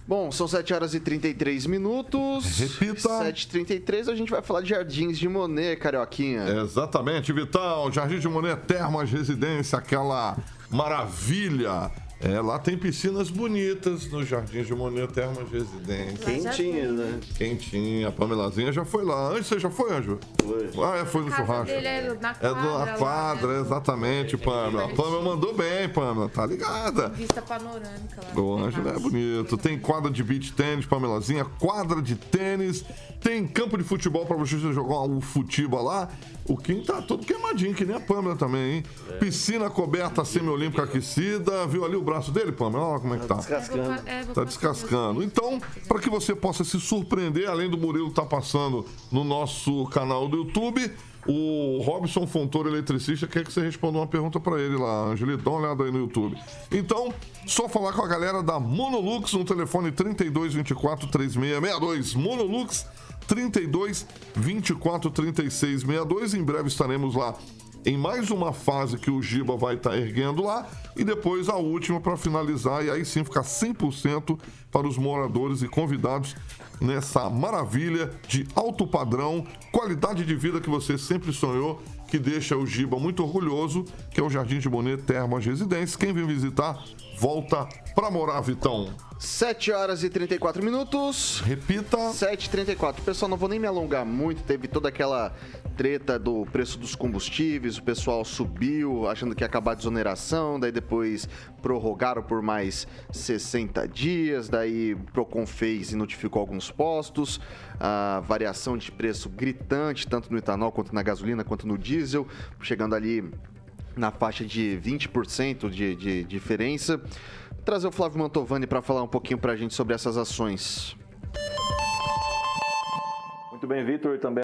Bom, são 7 horas e 33 minutos. Repita. 7h33, a gente vai falar de Jardins de Monet, Carioquinha. Exatamente, Vitão. Jardim de Monet, Termas Residência, aquela maravilha é, lá tem piscinas bonitas no Jardim de Monet Termas Residência. Quentinha, né? Quentinha. A Pamelazinha já foi lá. Antes você já foi, Anjo? Foi. Ah, é, foi no churrasco. Dele é na quadra, é na quadra, lá, né? exatamente, Pamela. A Pamela mandou bem, Pamela, tá ligada? Vista panorâmica lá. O Ângelo é bonito. Tem quadra de beach tênis, Pamelazinha, quadra de tênis, tem campo de futebol pra você jogar um futebol lá. O Kim tá todo queimadinho, que nem a Pamela também, hein? É. Piscina coberta semi-olímpica aquecida. Viu ali o braço dele, Pamela? Olha como é que tá. Descascando. É, Tá descascando. Então, para que você possa se surpreender, além do Murilo tá passando no nosso canal do YouTube, o Robson Fontoura, eletricista, quer que você responda uma pergunta para ele lá, Angelito. Dá uma olhada aí no YouTube. Então, só falar com a galera da Monolux no telefone 3224 3662. Monolux 32 24 36 62. Em breve estaremos lá em mais uma fase que o Giba vai estar erguendo lá e depois a última para finalizar e aí sim ficar 100% para os moradores e convidados nessa maravilha de alto padrão, qualidade de vida que você sempre sonhou, que deixa o Giba muito orgulhoso, que é o Jardim de Monet Termas Residência. Quem vem visitar, volta para morar, Vitão. 7 horas e 34 minutos. Repita. 7h34. Pessoal, não vou nem me alongar muito. Teve toda aquela treta do preço dos combustíveis. O pessoal subiu achando que ia acabar a desoneração. Daí depois prorrogaram por mais 60 dias. Daí Procon fez e notificou alguns postos. A variação de preço gritante, tanto no etanol quanto na gasolina, quanto no diesel. Chegando ali na faixa de 20% de, de diferença. Vou trazer o Flávio Mantovani para falar um pouquinho para a gente sobre essas ações. Muito bem, Vitor, também.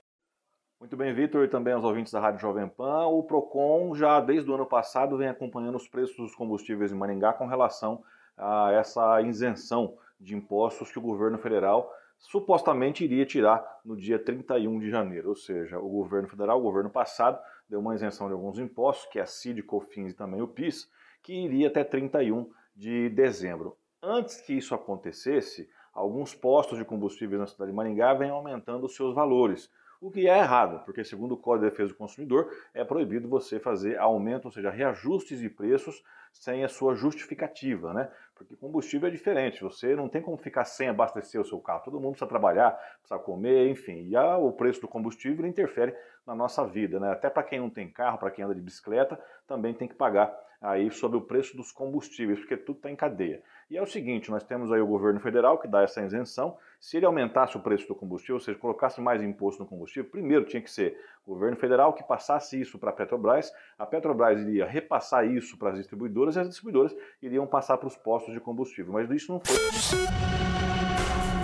Muito bem, Vitor, e também aos ouvintes da Rádio Jovem Pan. O Procon já desde o ano passado vem acompanhando os preços dos combustíveis em Maringá com relação a essa isenção de impostos que o governo federal supostamente iria tirar no dia 31 de janeiro. Ou seja, o governo federal, o governo passado, deu uma isenção de alguns impostos, que é a CID, COFINS e também o PIS, que iria até 31 de dezembro. Antes que isso acontecesse, alguns postos de combustíveis na cidade de Maringá vêm aumentando os seus valores, o que é errado, porque segundo o Código de Defesa do Consumidor, é proibido você fazer aumento, ou seja, reajustes de preços sem a sua justificativa, né? Porque combustível é diferente, você não tem como ficar sem abastecer o seu carro. Todo mundo precisa trabalhar, precisa comer, enfim. E a, o preço do combustível interfere na nossa vida, né? Até para quem não tem carro, para quem anda de bicicleta, também tem que pagar aí sobre o preço dos combustíveis, porque tudo está em cadeia. E é o seguinte, nós temos aí o governo federal que dá essa isenção. Se ele aumentasse o preço do combustível, ou seja, colocasse mais imposto no combustível, primeiro tinha que ser o governo federal que passasse isso para a Petrobras, a Petrobras iria repassar isso para as distribuidoras e as distribuidoras iriam passar para os postos de combustível. Mas isso não foi.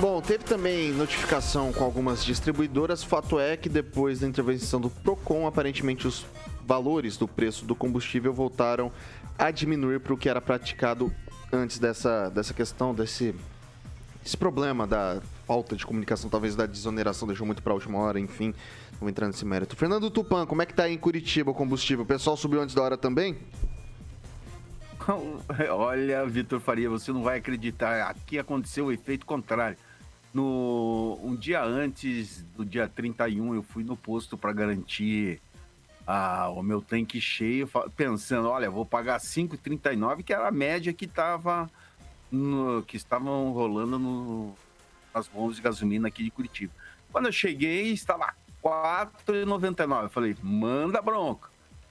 Bom, teve também notificação com algumas distribuidoras. Fato é que depois da intervenção do Procon, aparentemente os valores do preço do combustível voltaram a diminuir para o que era praticado antes dessa, dessa questão, desse esse problema da falta de comunicação, talvez da desoneração, deixou muito para a última hora, enfim, vou entrar nesse mérito. Fernando Tupan, como é que tá aí em Curitiba o combustível? O pessoal subiu antes da hora também? Olha, Vitor Faria, você não vai acreditar. Aqui aconteceu o efeito contrário. No, um dia antes do dia 31, eu fui no posto para garantir ah, o meu tanque cheio, pensando, olha, vou pagar 5,39, que era a média que estava que estavam rolando no, nas bombas de gasolina aqui de Curitiba. Quando eu cheguei, estava 4,99. Eu falei, manda bronca.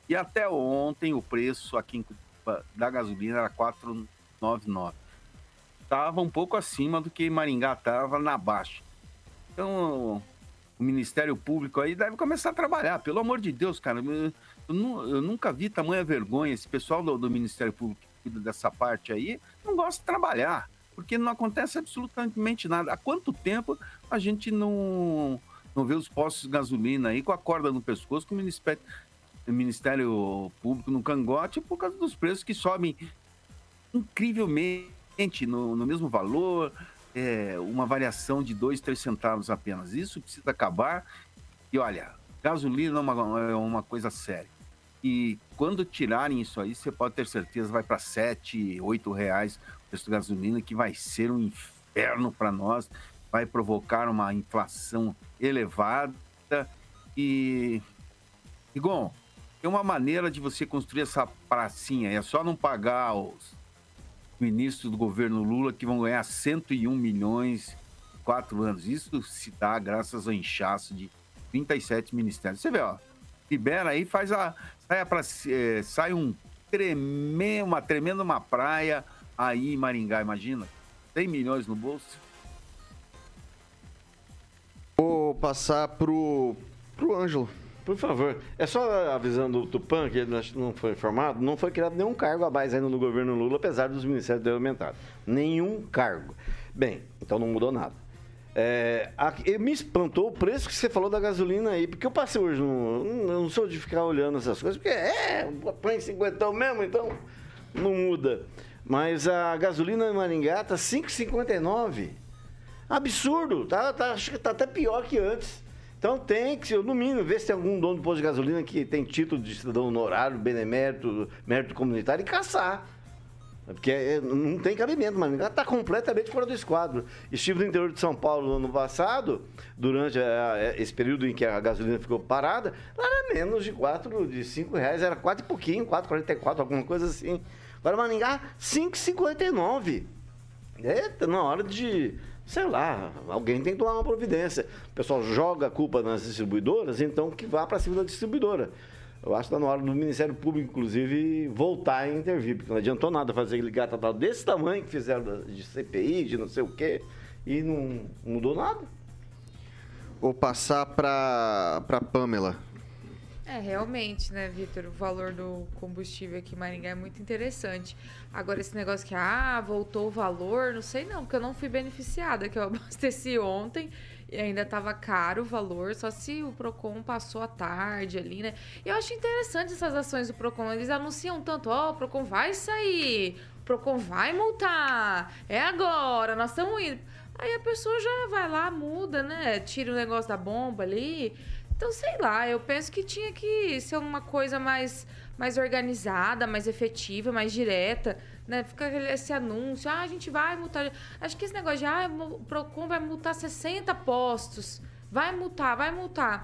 E até ontem o preço aqui em Curitiba da gasolina era 4,99. Estava um pouco acima do que Maringá estava na baixa. Então, o Ministério Público aí deve começar a trabalhar. Pelo amor de Deus, cara. Eu, eu nunca vi tamanha vergonha. Esse pessoal do, do, Ministério Público que cuida dessa parte aí não gosta de trabalhar. Porque não acontece absolutamente nada. Há quanto tempo a gente não, não vê os postos de gasolina aí com a corda no pescoço, com o Ministério, Ministério Público no cangote por causa dos preços que sobem incrivelmente no, no mesmo valor, é, uma variação de 2, 3 centavos apenas. Isso precisa acabar. E olha, gasolina é uma, é uma coisa séria. E quando tirarem isso aí, você pode ter certeza, vai para 7, 8 reais o preço da gasolina, que vai ser um inferno para nós, vai provocar uma inflação elevada. E, Igon, tem uma maneira de você construir essa pracinha, é só não pagar os ministros do governo Lula que vão ganhar 101 milhões em quatro anos. Isso se dá graças ao inchaço de 37 ministérios. Você vê, ó, libera aí, faz a. Sai, pra, é, sai um tremendo, uma tremenda uma praia aí em Maringá, imagina. 100 milhões no bolso. Vou passar pro, pro Ângelo. Por favor. É só avisando o Tupan, que ele não foi informado, não foi criado nenhum cargo a mais ainda no governo Lula, apesar dos ministérios terem aumentado. Nenhum cargo. Bem, então não mudou nada. É, aqui, me espantou o preço que você falou da gasolina aí, porque eu passei hoje, no, eu não sou de ficar olhando essas coisas, porque é, põe 50 mesmo, então não muda. Mas a gasolina em Maringá tá 5,59. Absurdo, tá, tá, acho que tá até pior que antes. Então tem que, no mínimo, ver se tem algum dono de posto de gasolina que tem título de cidadão honorário, benemérito, mérito comunitário e caçar. Porque é, não tem cabimento, mas está completamente fora do esquadro. Estive no interior de São Paulo no ano passado, durante a, esse período em que a gasolina ficou parada, era menos de 4, de 5 reais, era 4 e pouquinho, 4,44, alguma coisa assim. Agora Maringá, 5,59. É, tá na hora de sei lá, alguém tem que tomar uma providência. O pessoal joga a culpa nas distribuidoras, então que vá para cima da distribuidora. Eu acho que está na hora do Ministério Público, inclusive, voltar a intervir, porque não adiantou nada fazer aquele gato desse tamanho que fizeram de CPI, de não sei o quê, e não mudou nada. Vou passar para para Pamela. É, realmente, né, Vitor? O valor do combustível aqui em Maringá é muito interessante. Agora, esse negócio que, ah, voltou o valor, não sei não, porque eu não fui beneficiada, que eu abasteci ontem e ainda estava caro o valor, só se o Procon passou a tarde ali, né? Eu acho interessante essas ações do Procon, eles anunciam tanto, ó, oh, o Procon vai sair, o Procon vai multar, é agora, nós estamos indo. Aí a pessoa já vai lá, muda, né? Tira o negócio da bomba ali então, sei lá, eu penso que tinha que ser uma coisa mais, mais organizada, mais efetiva, mais direta, né? Fica esse anúncio, ah, a gente vai multar. Acho que esse negócio de, ah, o Procon vai multar 60 postos, vai multar, vai multar.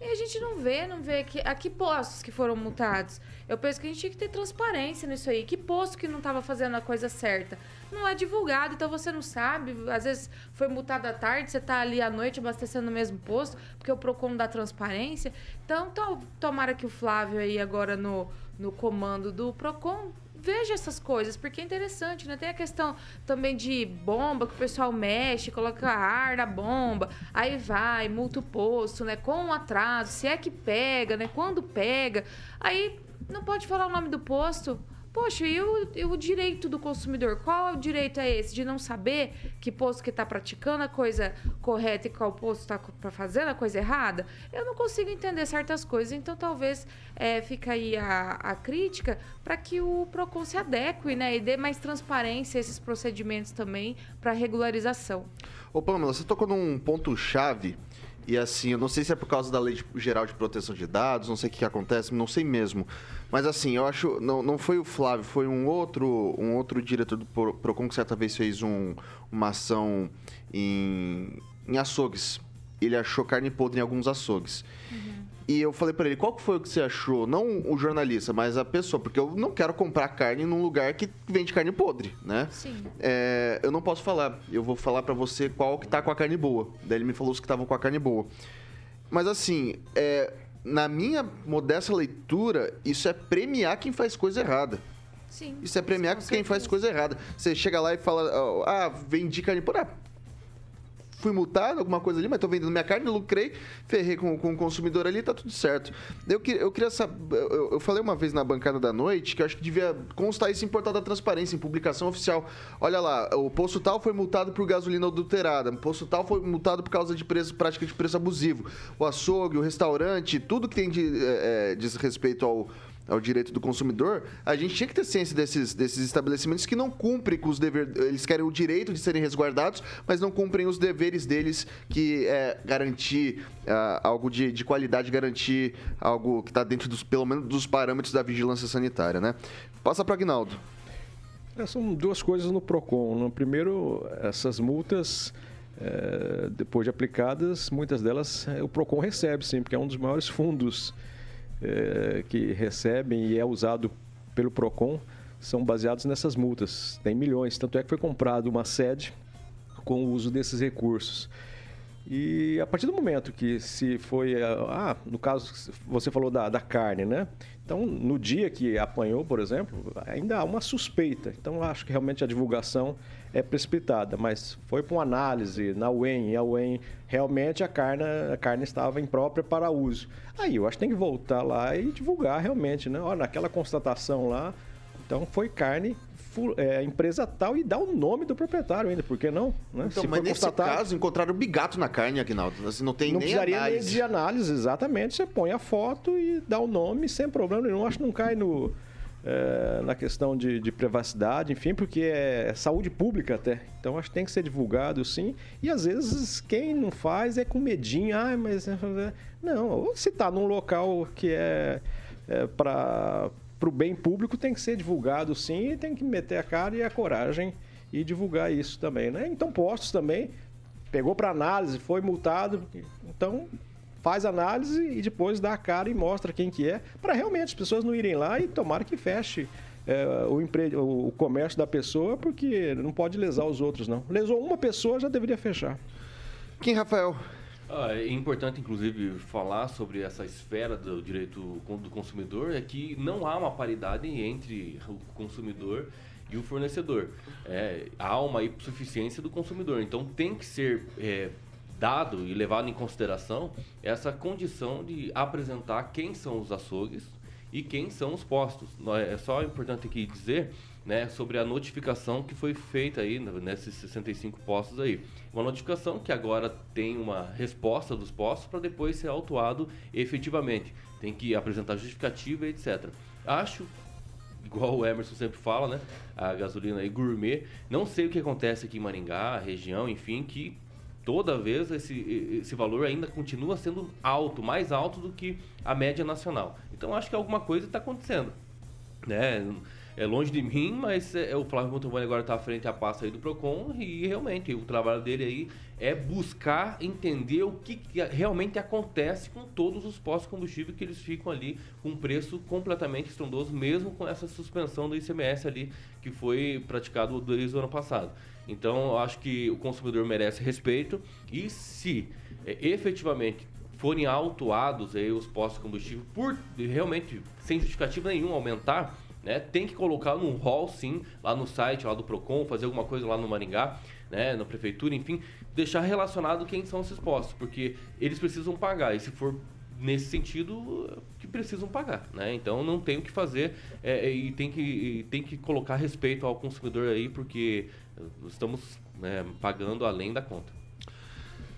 E a gente não vê, não vê que, a que postos que foram multados. Eu penso que a gente tinha que ter transparência nisso aí. Que posto que não estava fazendo a coisa certa? Não é divulgado, então você não sabe. Às vezes foi multado à tarde, você está ali à noite abastecendo no mesmo posto, porque o PROCON dá transparência. Então, to, tomara que o Flávio aí agora no, no comando do PROCON veja essas coisas, porque é interessante, né? Tem a questão também de bomba, que o pessoal mexe, coloca ar na bomba, aí vai, multa o posto, né? Com atraso, se é que pega, né? Quando pega. Aí não pode falar o nome do posto. Poxa, e o, e o direito do consumidor? Qual o direito é esse? De não saber que posto que está praticando a coisa correta e qual posto está fazendo a coisa errada? Eu não consigo entender certas coisas. Então, talvez é, fica aí a, a crítica para que o PROCON se adeque né, e dê mais transparência a esses procedimentos também para regularização. Ô, Pamela, você tocou num ponto-chave e assim, eu não sei se é por causa da lei geral de proteção de dados, não sei o que, que acontece, não sei mesmo. Mas assim, eu acho. Não, não foi o Flávio, foi um outro, um outro diretor do PROCON que certa vez fez um, uma ação em, em açougues. Ele achou carne podre em alguns açougues. Uhum. E eu falei para ele, qual que foi o que você achou? Não o jornalista, mas a pessoa, porque eu não quero comprar carne num lugar que vende carne podre, né? Sim. É, eu não posso falar. Eu vou falar para você qual que tá com a carne boa. Daí ele me falou os que estavam com a carne boa. Mas assim, é, na minha modesta leitura, isso é premiar quem faz coisa errada. Sim. Isso é premiar quem faz coisa errada. Você chega lá e fala, ah, vendi carne podre. Ah, fui multado, alguma coisa ali, mas tô vendendo minha carne, lucrei, ferrei com, com o consumidor ali, tá tudo certo. Eu, eu queria saber, eu, eu, falei uma vez na bancada da noite que eu acho que devia constar isso em portal da transparência, em publicação oficial. Olha lá, o posto tal foi multado por gasolina adulterada, o posto tal foi multado por causa de preço, prática de preço abusivo. O açougue, o restaurante, tudo que tem de, é, é diz respeito ao ao direito do consumidor, a gente tinha que ter ciência desses, desses estabelecimentos que não cumprem com os deveres. Eles querem o direito de serem resguardados, mas não cumprem os deveres deles, que é garantir uh, algo de, de qualidade, garantir algo que está dentro dos, pelo menos, dos parâmetros da vigilância sanitária, né? Passa para Agnaldo. São duas coisas no PROCON. No primeiro, essas multas. É, depois de aplicadas, muitas delas é, o PROCON recebe, sim, porque é um dos maiores fundos é, que recebem e é usado pelo PROCON são baseados nessas multas. Tem milhões. Tanto é que foi comprado uma sede com o uso desses recursos. E a partir do momento que se foi. Ah, no caso, você falou da, da carne, né? Então, no dia que apanhou, por exemplo, ainda há uma suspeita. Então, acho que realmente a divulgação é precipitada, mas foi para uma análise na UEM, e a UEM realmente a carne, a carne estava imprópria para uso. Aí eu acho que tem que voltar lá e divulgar realmente, né? Olha, naquela constatação lá, então foi carne é, empresa tal e dá o nome do proprietário ainda, por que não? Né? Então, Se mas nesse constatar... caso, encontraram o bigato na carne, Aguinaldo. Assim, não tem não nem precisaria análise. de análise, exatamente. Você põe a foto e dá o nome sem problema nenhum. Acho que não cai no, é, na questão de, de, privacidade, enfim, porque é saúde pública até. Então acho que tem que ser divulgado sim. E às vezes quem não faz é com medinho, ah, mas. Não, ou se está num local que é, é para para o bem público tem que ser divulgado sim e tem que meter a cara e a coragem e divulgar isso também, né? Então postos também pegou para análise, foi multado, então faz análise e depois dá a cara e mostra quem que é, para realmente as pessoas não irem lá e tomara que feche é, o, empre... o comércio da pessoa, porque não pode lesar os outros, não. Lesou uma pessoa, já deveria fechar. Quem, Rafael? Ah, é importante, inclusive, falar sobre essa esfera do direito do consumidor, é que não há uma paridade entre o consumidor e o fornecedor. É, há uma insuficiência do consumidor. Então, tem que ser é, dado e levado em consideração essa condição de apresentar quem são os açougues e quem são os postos. É só importante aqui dizer né, sobre a notificação que foi feita aí nesses 65 postos aí. Uma notificação que agora tem uma resposta dos postos para depois ser autuado efetivamente. Tem que apresentar justificativa, etc. Acho igual o Emerson sempre fala, né? A gasolina aí gourmet. Não sei o que acontece aqui em Maringá, região, enfim, que toda vez esse, esse valor ainda continua sendo alto, mais alto do que a média nacional. Então acho que alguma coisa está acontecendo, né? É longe de mim, mas é, o Flávio Montalvani agora está à frente da pasta aí do PROCON e realmente o trabalho dele aí é buscar entender o que, que realmente acontece com todos os postos de combustível que eles ficam ali com um preço completamente estrondoso, mesmo com essa suspensão do ICMS ali que foi praticado desde o ano passado. Então, eu acho que o consumidor merece respeito e se é, efetivamente forem autuados aí os postos de combustível por realmente sem justificativa nenhuma aumentar, né, tem que colocar num hall sim, lá no site lá do Procon, fazer alguma coisa lá no Maringá, né, na prefeitura, enfim, deixar relacionado quem são esses postos, porque eles precisam pagar e se for nesse sentido que precisam pagar, né? Então não tem o que fazer é, e tem que e tem que colocar respeito ao consumidor aí porque estamos né, pagando além da conta.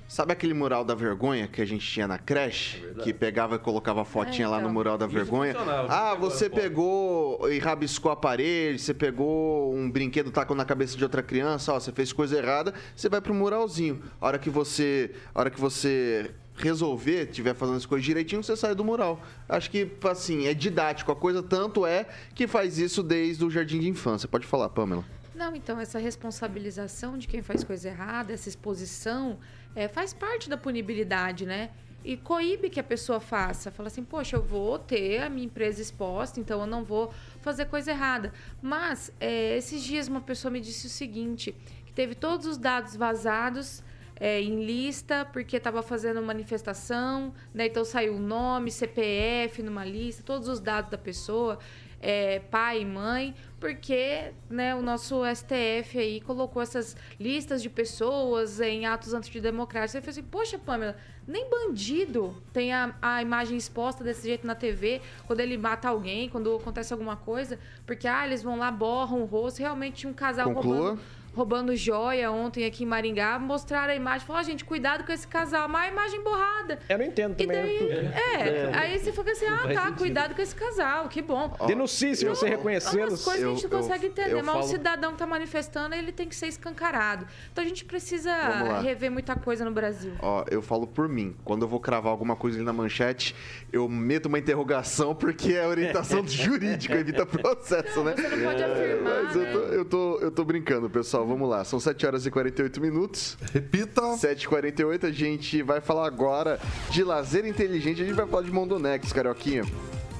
Sabe aquele mural da vergonha que a gente tinha na creche? É que pegava e colocava a fotinha é, lá no então. mural da vergonha. Ah, você pegou e rabiscou a parede, você pegou um brinquedo, tacou na cabeça de outra criança, ó, você fez coisa errada, você vai pro muralzinho. A hora que você, a hora que você resolver, tiver fazendo as coisas direitinho, você sai do mural. Acho que, assim, é didático. A coisa tanto é que faz isso desde o jardim de infância. Pode falar, Pamela. Não, então, essa responsabilização de quem faz coisa errada, essa exposição, é, faz parte da punibilidade, né? E coíbe que a pessoa faça. Fala assim, poxa, eu vou ter a minha empresa exposta, então eu não vou fazer coisa errada. Mas, é, esses dias uma pessoa me disse o seguinte, que teve todos os dados vazados é, em lista porque estava fazendo manifestação, né? Então saiu o nome, CPF numa lista, todos os dados da pessoa é, pai e mãe, porque né, o nosso STF aí colocou essas listas de pessoas em atos antidemocráticos. Você falou assim, poxa, Pamela, nem bandido tem a, a imagem exposta desse jeito na TV, quando ele mata alguém, quando acontece alguma coisa, porque ah, eles vão lá, borram o rosto. Realmente um casal Conclua. roubando roubando joia ontem aqui em Maringá, mostraram a imagem, falaram, oh, gente, cuidado com esse casal, mas a imagem borrada. Eu não entendo também. Daí, é, é, aí você fica assim, ah, tá, cuidado com esse casal, que bom. Denuncie se você reconhecê-los. coisas eu, a gente não consegue entender, mas falo... o cidadão que tá manifestando, ele tem que ser escancarado. Então a gente precisa rever muita coisa no Brasil. Ó, eu falo por mim, quando eu vou cravar alguma coisa ali na manchete, eu meto uma interrogação porque é orientação jurídica, evita processo, não, né? Você não pode afirmar, Mas né? eu, tô, eu, tô, eu tô brincando, pessoal vamos lá. São 7 horas e 48 minutos. Repita. 7h48, a gente vai falar agora de lazer inteligente. A gente vai falar de Mondonex, Carioquinha.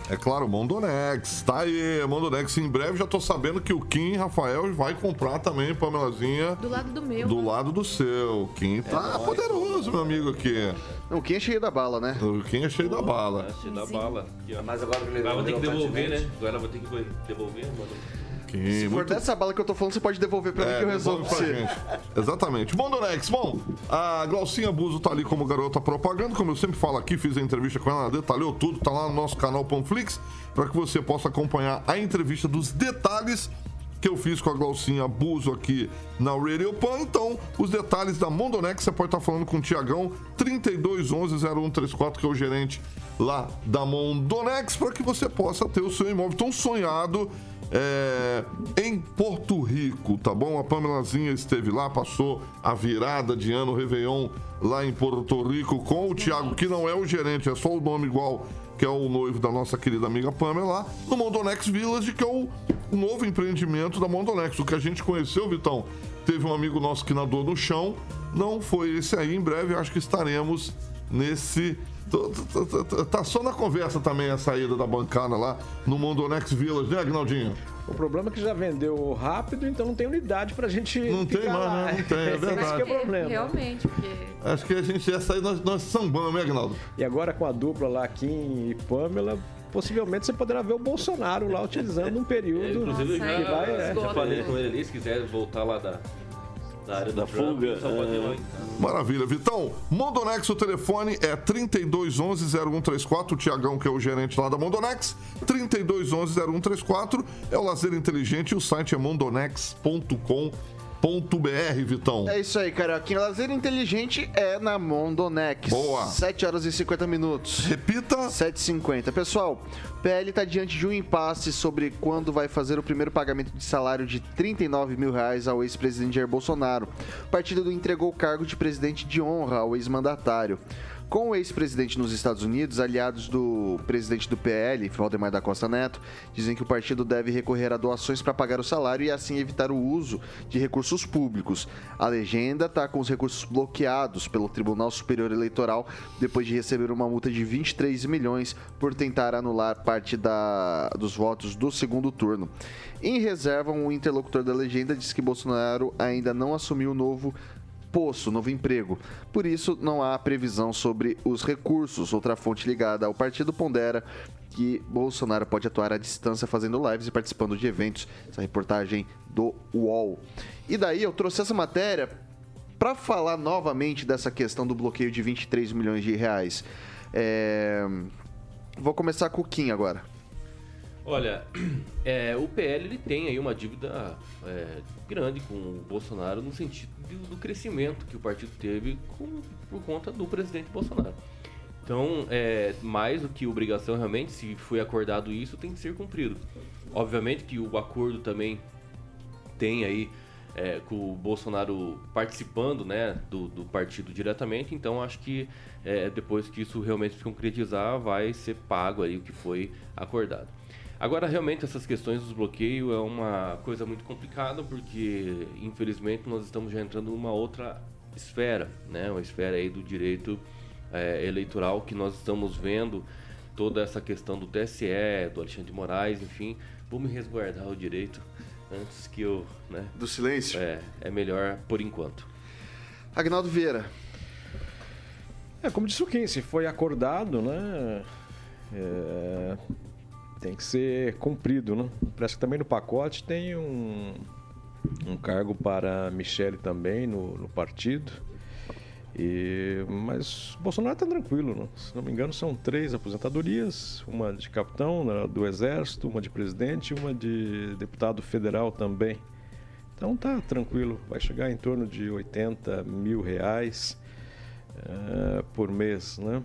É claro, Mondonex. Tá aí, Mondonex. Em breve já tô sabendo que o Kim Rafael vai comprar também, Pamelazinha. Do lado do meu. Do lado do seu. O Kim tá é poderoso, meu amigo aqui. Não, o Kim é cheio da bala, né? O Kim é cheio da bala. É cheio da bala. Mas agora, agora vou ter que devolver, né? Agora vou ter que devolver, mano. Se for muito... dessa bala que eu tô falando, você pode devolver pra é, mim que eu resolvo pra você. Gente. Exatamente. Bom, Donex, bom, a Glaucinha Buzo tá ali como garota propaganda, como eu sempre falo aqui, fiz a entrevista com ela, ela detalhou tudo, tá lá no nosso canal Panflix, para que você possa acompanhar a entrevista dos detalhes que eu fiz com a Glaucinha Buzo aqui na Radio Pan. Então, os detalhes da Mondonex, você pode estar falando com o Tiagão, 3211-0134, que é o gerente lá da Mondonex, para que você possa ter o seu imóvel tão sonhado é, em Porto Rico, tá bom? A Pamelazinha esteve lá, passou a virada de ano, Réveillon, lá em Porto Rico, com o Thiago, que não é o gerente, é só o nome igual, que é o noivo da nossa querida amiga Pamela, no Mondonex Village, que é o novo empreendimento da Mondonex. O que a gente conheceu, Vitão, teve um amigo nosso que nadou no chão, não foi esse aí. Em breve, acho que estaremos nesse Tá só na conversa também a saída da bancada lá no Mondonex Village, né, Agnaldinho? O problema é que já vendeu rápido, então não tem unidade pra gente. Não tem mais, né? Não tem, é verdade. Acho que é problema. Realmente, porque. Acho que a gente ia sair, nós, nós sambamos, né, Agnaldo? E agora com a dupla lá, Kim e Pamela, possivelmente você poderá ver o Bolsonaro lá utilizando um período. É, inclusive, Nossa, já, vai, é. já falei com ele ali, se quiser voltar lá da, da área da fuga. É... Maravilha, Vitão. Mondonex, o telefone é 3211-0134. O Tiagão, que é o gerente lá da Mondonex. 3211-0134. É o lazer inteligente e o site é mondonex.com.br br Vitão. É isso aí, Carioquinha. Lazer inteligente é na Mondonex. Boa. 7 horas e 50 minutos. Repita. 7h50. Pessoal, PL está diante de um impasse sobre quando vai fazer o primeiro pagamento de salário de 39 mil reais ao ex-presidente Jair Bolsonaro. O partido entregou o cargo de presidente de honra ao ex-mandatário. Com o ex-presidente nos Estados Unidos, aliados do presidente do PL, Valdemar da Costa Neto, dizem que o partido deve recorrer a doações para pagar o salário e assim evitar o uso de recursos públicos. A legenda está com os recursos bloqueados pelo Tribunal Superior Eleitoral depois de receber uma multa de 23 milhões por tentar anular parte da, dos votos do segundo turno. Em reserva, um interlocutor da legenda diz que Bolsonaro ainda não assumiu o novo poço, novo emprego. Por isso, não há previsão sobre os recursos. Outra fonte ligada ao partido pondera que Bolsonaro pode atuar à distância fazendo lives e participando de eventos. Essa reportagem do UOL. E daí eu trouxe essa matéria para falar novamente dessa questão do bloqueio de 23 milhões de reais. É... Vou começar com o Kim agora. Olha, é, o PL ele tem aí uma dívida é, grande com o Bolsonaro no sentido do, do crescimento que o partido teve com, por conta do presidente Bolsonaro. Então, é, mais do que obrigação realmente, se foi acordado isso, tem que ser cumprido. Obviamente que o acordo também tem aí é, com o Bolsonaro participando né, do, do partido diretamente, então acho que é, depois que isso realmente se concretizar, vai ser pago aí o que foi acordado. Agora, realmente, essas questões dos bloqueios é uma coisa muito complicada, porque, infelizmente, nós estamos já entrando numa outra esfera, né? Uma esfera aí do direito é, eleitoral que nós estamos vendo toda essa questão do TSE, do Alexandre de Moraes, enfim. Vou me resguardar o direito antes que eu, né? Do silêncio? É, é melhor por enquanto. Agnaldo Vieira. É, como disse o Kim, se foi acordado, né? É, tem que ser cumprido, né? Parece que também no pacote tem um, um cargo para Michele também no, no partido. E, mas Bolsonaro está tranquilo, né? se não me engano, são três aposentadorias: uma de capitão né, do Exército, uma de presidente e uma de deputado federal também. Então tá tranquilo, vai chegar em torno de 80 mil reais uh, por mês, né?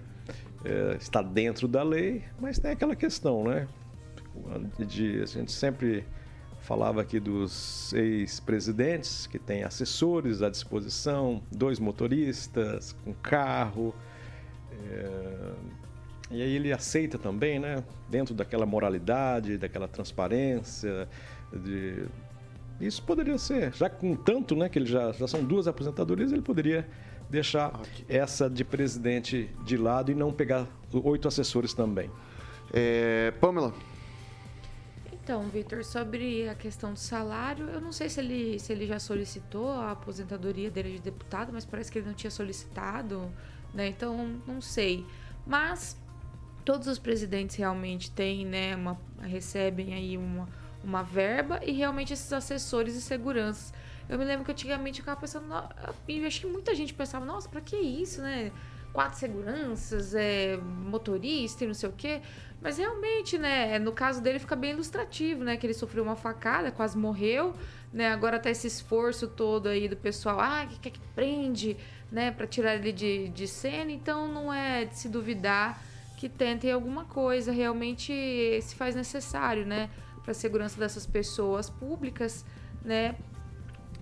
É, está dentro da lei, mas tem aquela questão, né? De a gente sempre falava aqui dos ex-presidentes que têm assessores à disposição, dois motoristas, um carro. É... E aí ele aceita também, né? Dentro daquela moralidade, daquela transparência. De... Isso poderia ser, já com tanto, né? Que ele já, já são duas aposentadorias, ele poderia deixar okay. essa de presidente de lado e não pegar oito assessores também. É, Pamela, então, Vitor, sobre a questão do salário, eu não sei se ele, se ele já solicitou a aposentadoria dele de deputado, mas parece que ele não tinha solicitado, né? Então, não sei. Mas todos os presidentes realmente têm, né, uma, recebem aí uma, uma verba e realmente esses assessores e seguranças. Eu me lembro que antigamente eu ficava pensando, e acho que muita gente pensava, nossa, pra que isso, né? Quatro seguranças, é, motorista e não sei o quê. Mas realmente, né, no caso dele fica bem ilustrativo, né, que ele sofreu uma facada, quase morreu, né, agora tá esse esforço todo aí do pessoal, ah, que quer que prende, né, para tirar ele de, de cena, então não é de se duvidar que tentem alguma coisa, realmente se faz necessário, né, para a segurança dessas pessoas públicas, né,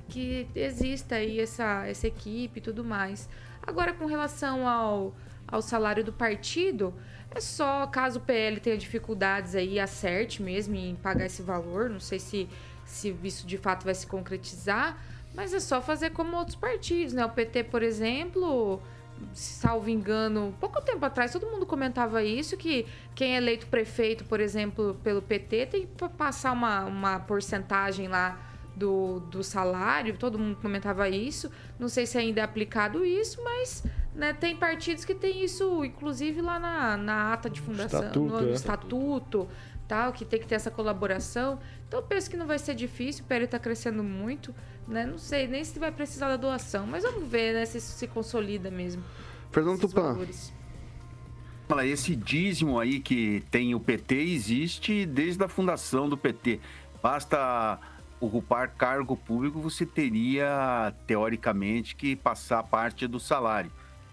que exista aí essa, essa equipe e tudo mais. Agora, com relação ao, ao salário do partido, é só caso o PL tenha dificuldades aí, acerte mesmo em pagar esse valor. Não sei se, se isso de fato vai se concretizar, mas é só fazer como outros partidos, né? O PT, por exemplo, salvo engano, pouco tempo atrás todo mundo comentava isso, que quem é eleito prefeito, por exemplo, pelo PT, tem que passar uma, uma porcentagem lá do, do salário, todo mundo comentava isso. Não sei se ainda é aplicado isso, mas né, tem partidos que tem isso, inclusive lá na, na ata de fundação, estatuto, no é. estatuto, tal, que tem que ter essa colaboração. Então eu penso que não vai ser difícil, o PL está crescendo muito, né? Não sei nem se vai precisar da doação, mas vamos ver, né, se isso se consolida mesmo. Fernando Tupan. Fala, esse dízimo aí que tem o PT existe desde a fundação do PT. Basta ocupar cargo público, você teria, teoricamente, que passar parte do salário.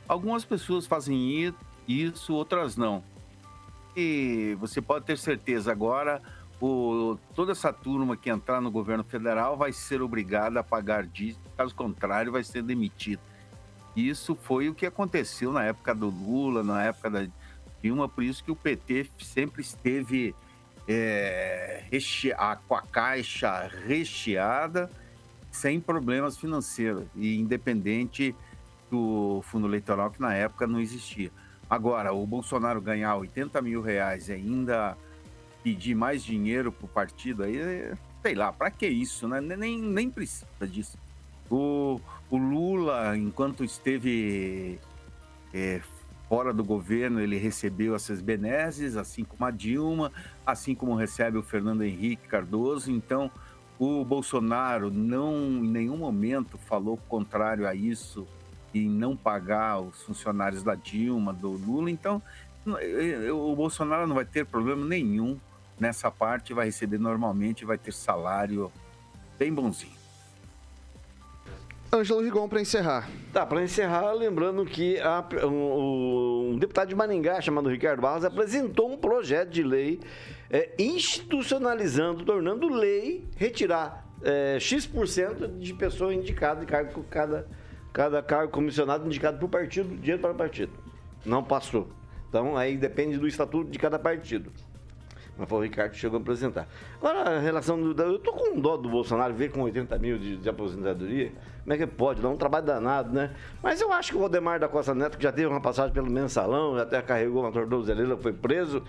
Algumas pessoas fazem isso, outras não. E você pode ter certeza agora, o, toda essa turma que entrar no governo federal vai ser obrigada a pagar dízimo, caso contrário, vai ser demitida. Isso foi o que aconteceu na época do Lula, na época da Dilma, por isso que o PT sempre esteve é, com a caixa recheada, sem problemas financeiros, e independente do fundo eleitoral, que na época não existia. Agora, o Bolsonaro ganhar 80 mil reais e ainda pedir mais dinheiro para o partido, aí, sei lá, para que isso, né? Nem, nem precisa disso. O, o Lula, enquanto esteve é, fora do governo, ele recebeu essas benesses, assim como a Dilma, assim como recebe o Fernando Henrique Cardoso. Então, o Bolsonaro não em nenhum momento falou contrário a isso e não pagar os funcionários da Dilma, do Lula. Então, o Bolsonaro não vai ter problema nenhum nessa parte, vai receber normalmente, vai ter salário bem bonzinho. Ângelo Rigon para encerrar. Tá, para encerrar, lembrando que a, um, um, deputado de Maringá chamado Ricardo Barros apresentou um projeto de lei é, institucionalizando, tornando lei retirar é, X% de pessoa indicada de cargo cada cada cargo comissionado indicado por partido, dinheiro para o partido. Não passou. Então aí depende do estatuto de cada partido. Mas foi o Ricardo que chegou a apresentar. Agora, a relação do. Eu tô com dó do Bolsonaro ver com 80 mil de, de aposentadoria. Como é que pode? Dá um trabalho danado, né? Mas eu acho que o Valdemar da Costa Neto, que já teve uma passagem pelo mensalão, até carregou uma tornozeleira, foi preso.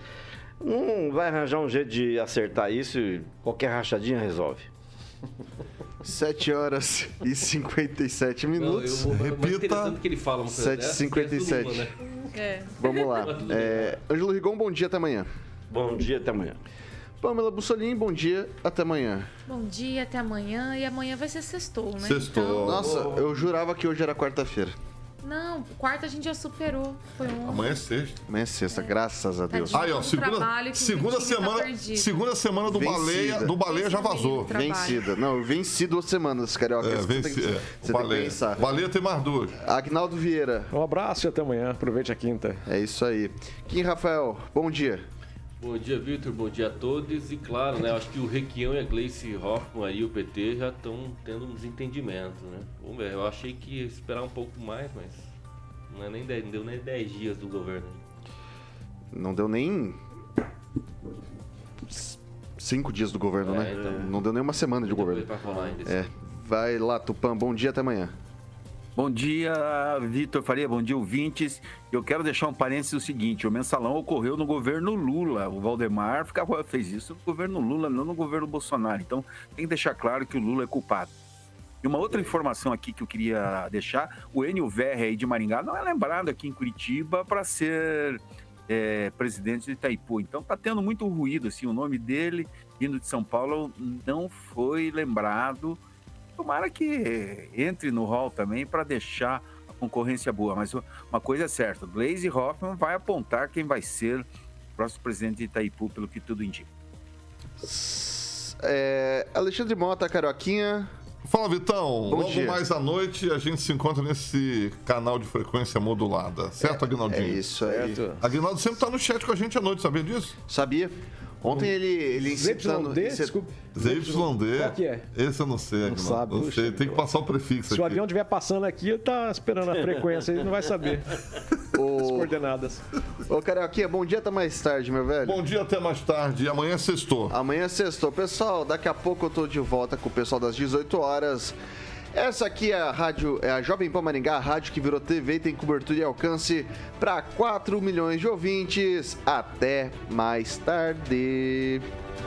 Não vai arranjar um jeito de acertar isso e qualquer rachadinha resolve. 7 horas e 57 minutos. Não, eu vou, Repita. que ele fala 7h57. Né? É. Vamos lá. É, Ângelo Rigon, bom dia, até amanhã. Bom dia, até amanhã. Pamela Bussolini, bom dia, até amanhã. Bom dia, até amanhã. E amanhã vai ser sextou, né? Sextou. Então... Nossa, eu jurava que hoje era quarta-feira. Não, quarta a gente já superou. Foi um. Amanhã é sexta. Amanhã é sexta, é. graças a Deus. Aí, ó, segunda, segunda semana, tá segunda semana do vencida. baleia, do baleia já vazou. Vencida. Não, venci duas semanas, carioca. É, venci, você tem, é. você baleia. tem que pensar. Baleia tem mais duas. Agnaldo Vieira. Um abraço e até amanhã. Aproveite a quinta. É isso aí. Kim Rafael, bom dia. Bom dia, Vitor. Bom dia a todos. E claro, né? Acho que o Requião e a Gleice Hoffmann aí, o PT, já estão tendo um desentendimento, né? Vamos ver. Eu achei que ia esperar um pouco mais, mas não, é nem 10, não deu nem 10 dias do governo. Não deu nem. Cinco dias do governo, é, né? Então, não deu nem uma semana de governo. É. Vai lá, Tupã. Bom dia, até amanhã. Bom dia, Vitor Faria, bom dia, ouvintes. Eu quero deixar um parênteses o seguinte: o mensalão ocorreu no governo Lula. O Valdemar ficava, fez isso no governo Lula, não no governo Bolsonaro. Então, tem que deixar claro que o Lula é culpado. E uma outra informação aqui que eu queria deixar: o Enio Verre aí de Maringá não é lembrado aqui em Curitiba para ser é, presidente de Itaipu. Então, tá tendo muito ruído, assim, o nome dele, vindo de São Paulo, não foi lembrado tomara que entre no hall também para deixar a concorrência boa. Mas uma coisa é certa, Glaze Hoffman vai apontar quem vai ser o próximo presidente de Itaipu, pelo que tudo indica. É, Alexandre Mota, Carioquinha. Fala, Vitão. Bom Logo dia. mais à noite a gente se encontra nesse canal de frequência modulada. Certo, é, Aguinaldinho? É isso aí. Certo. Aguinaldo sempre está no chat com a gente à noite, sabia disso? Sabia. Ontem ele, ele incitando... ZYD, desculpa. ZYD. Qual que é? Esse eu não sei, não sabe. Não sei. Tem que passar o prefixo Se aqui. o avião estiver passando aqui, tá esperando a frequência, ele não vai saber. o... As coordenadas. Ô, Carioquinha, bom dia até mais tarde, meu velho. Bom dia até mais tarde. Amanhã é sextou. Amanhã é sextou. Pessoal, daqui a pouco eu tô de volta com o pessoal das 18 horas. Essa aqui é a rádio, é a Jovem Pan Maringá, a rádio que virou TV e tem cobertura e alcance para 4 milhões de ouvintes. Até mais tarde.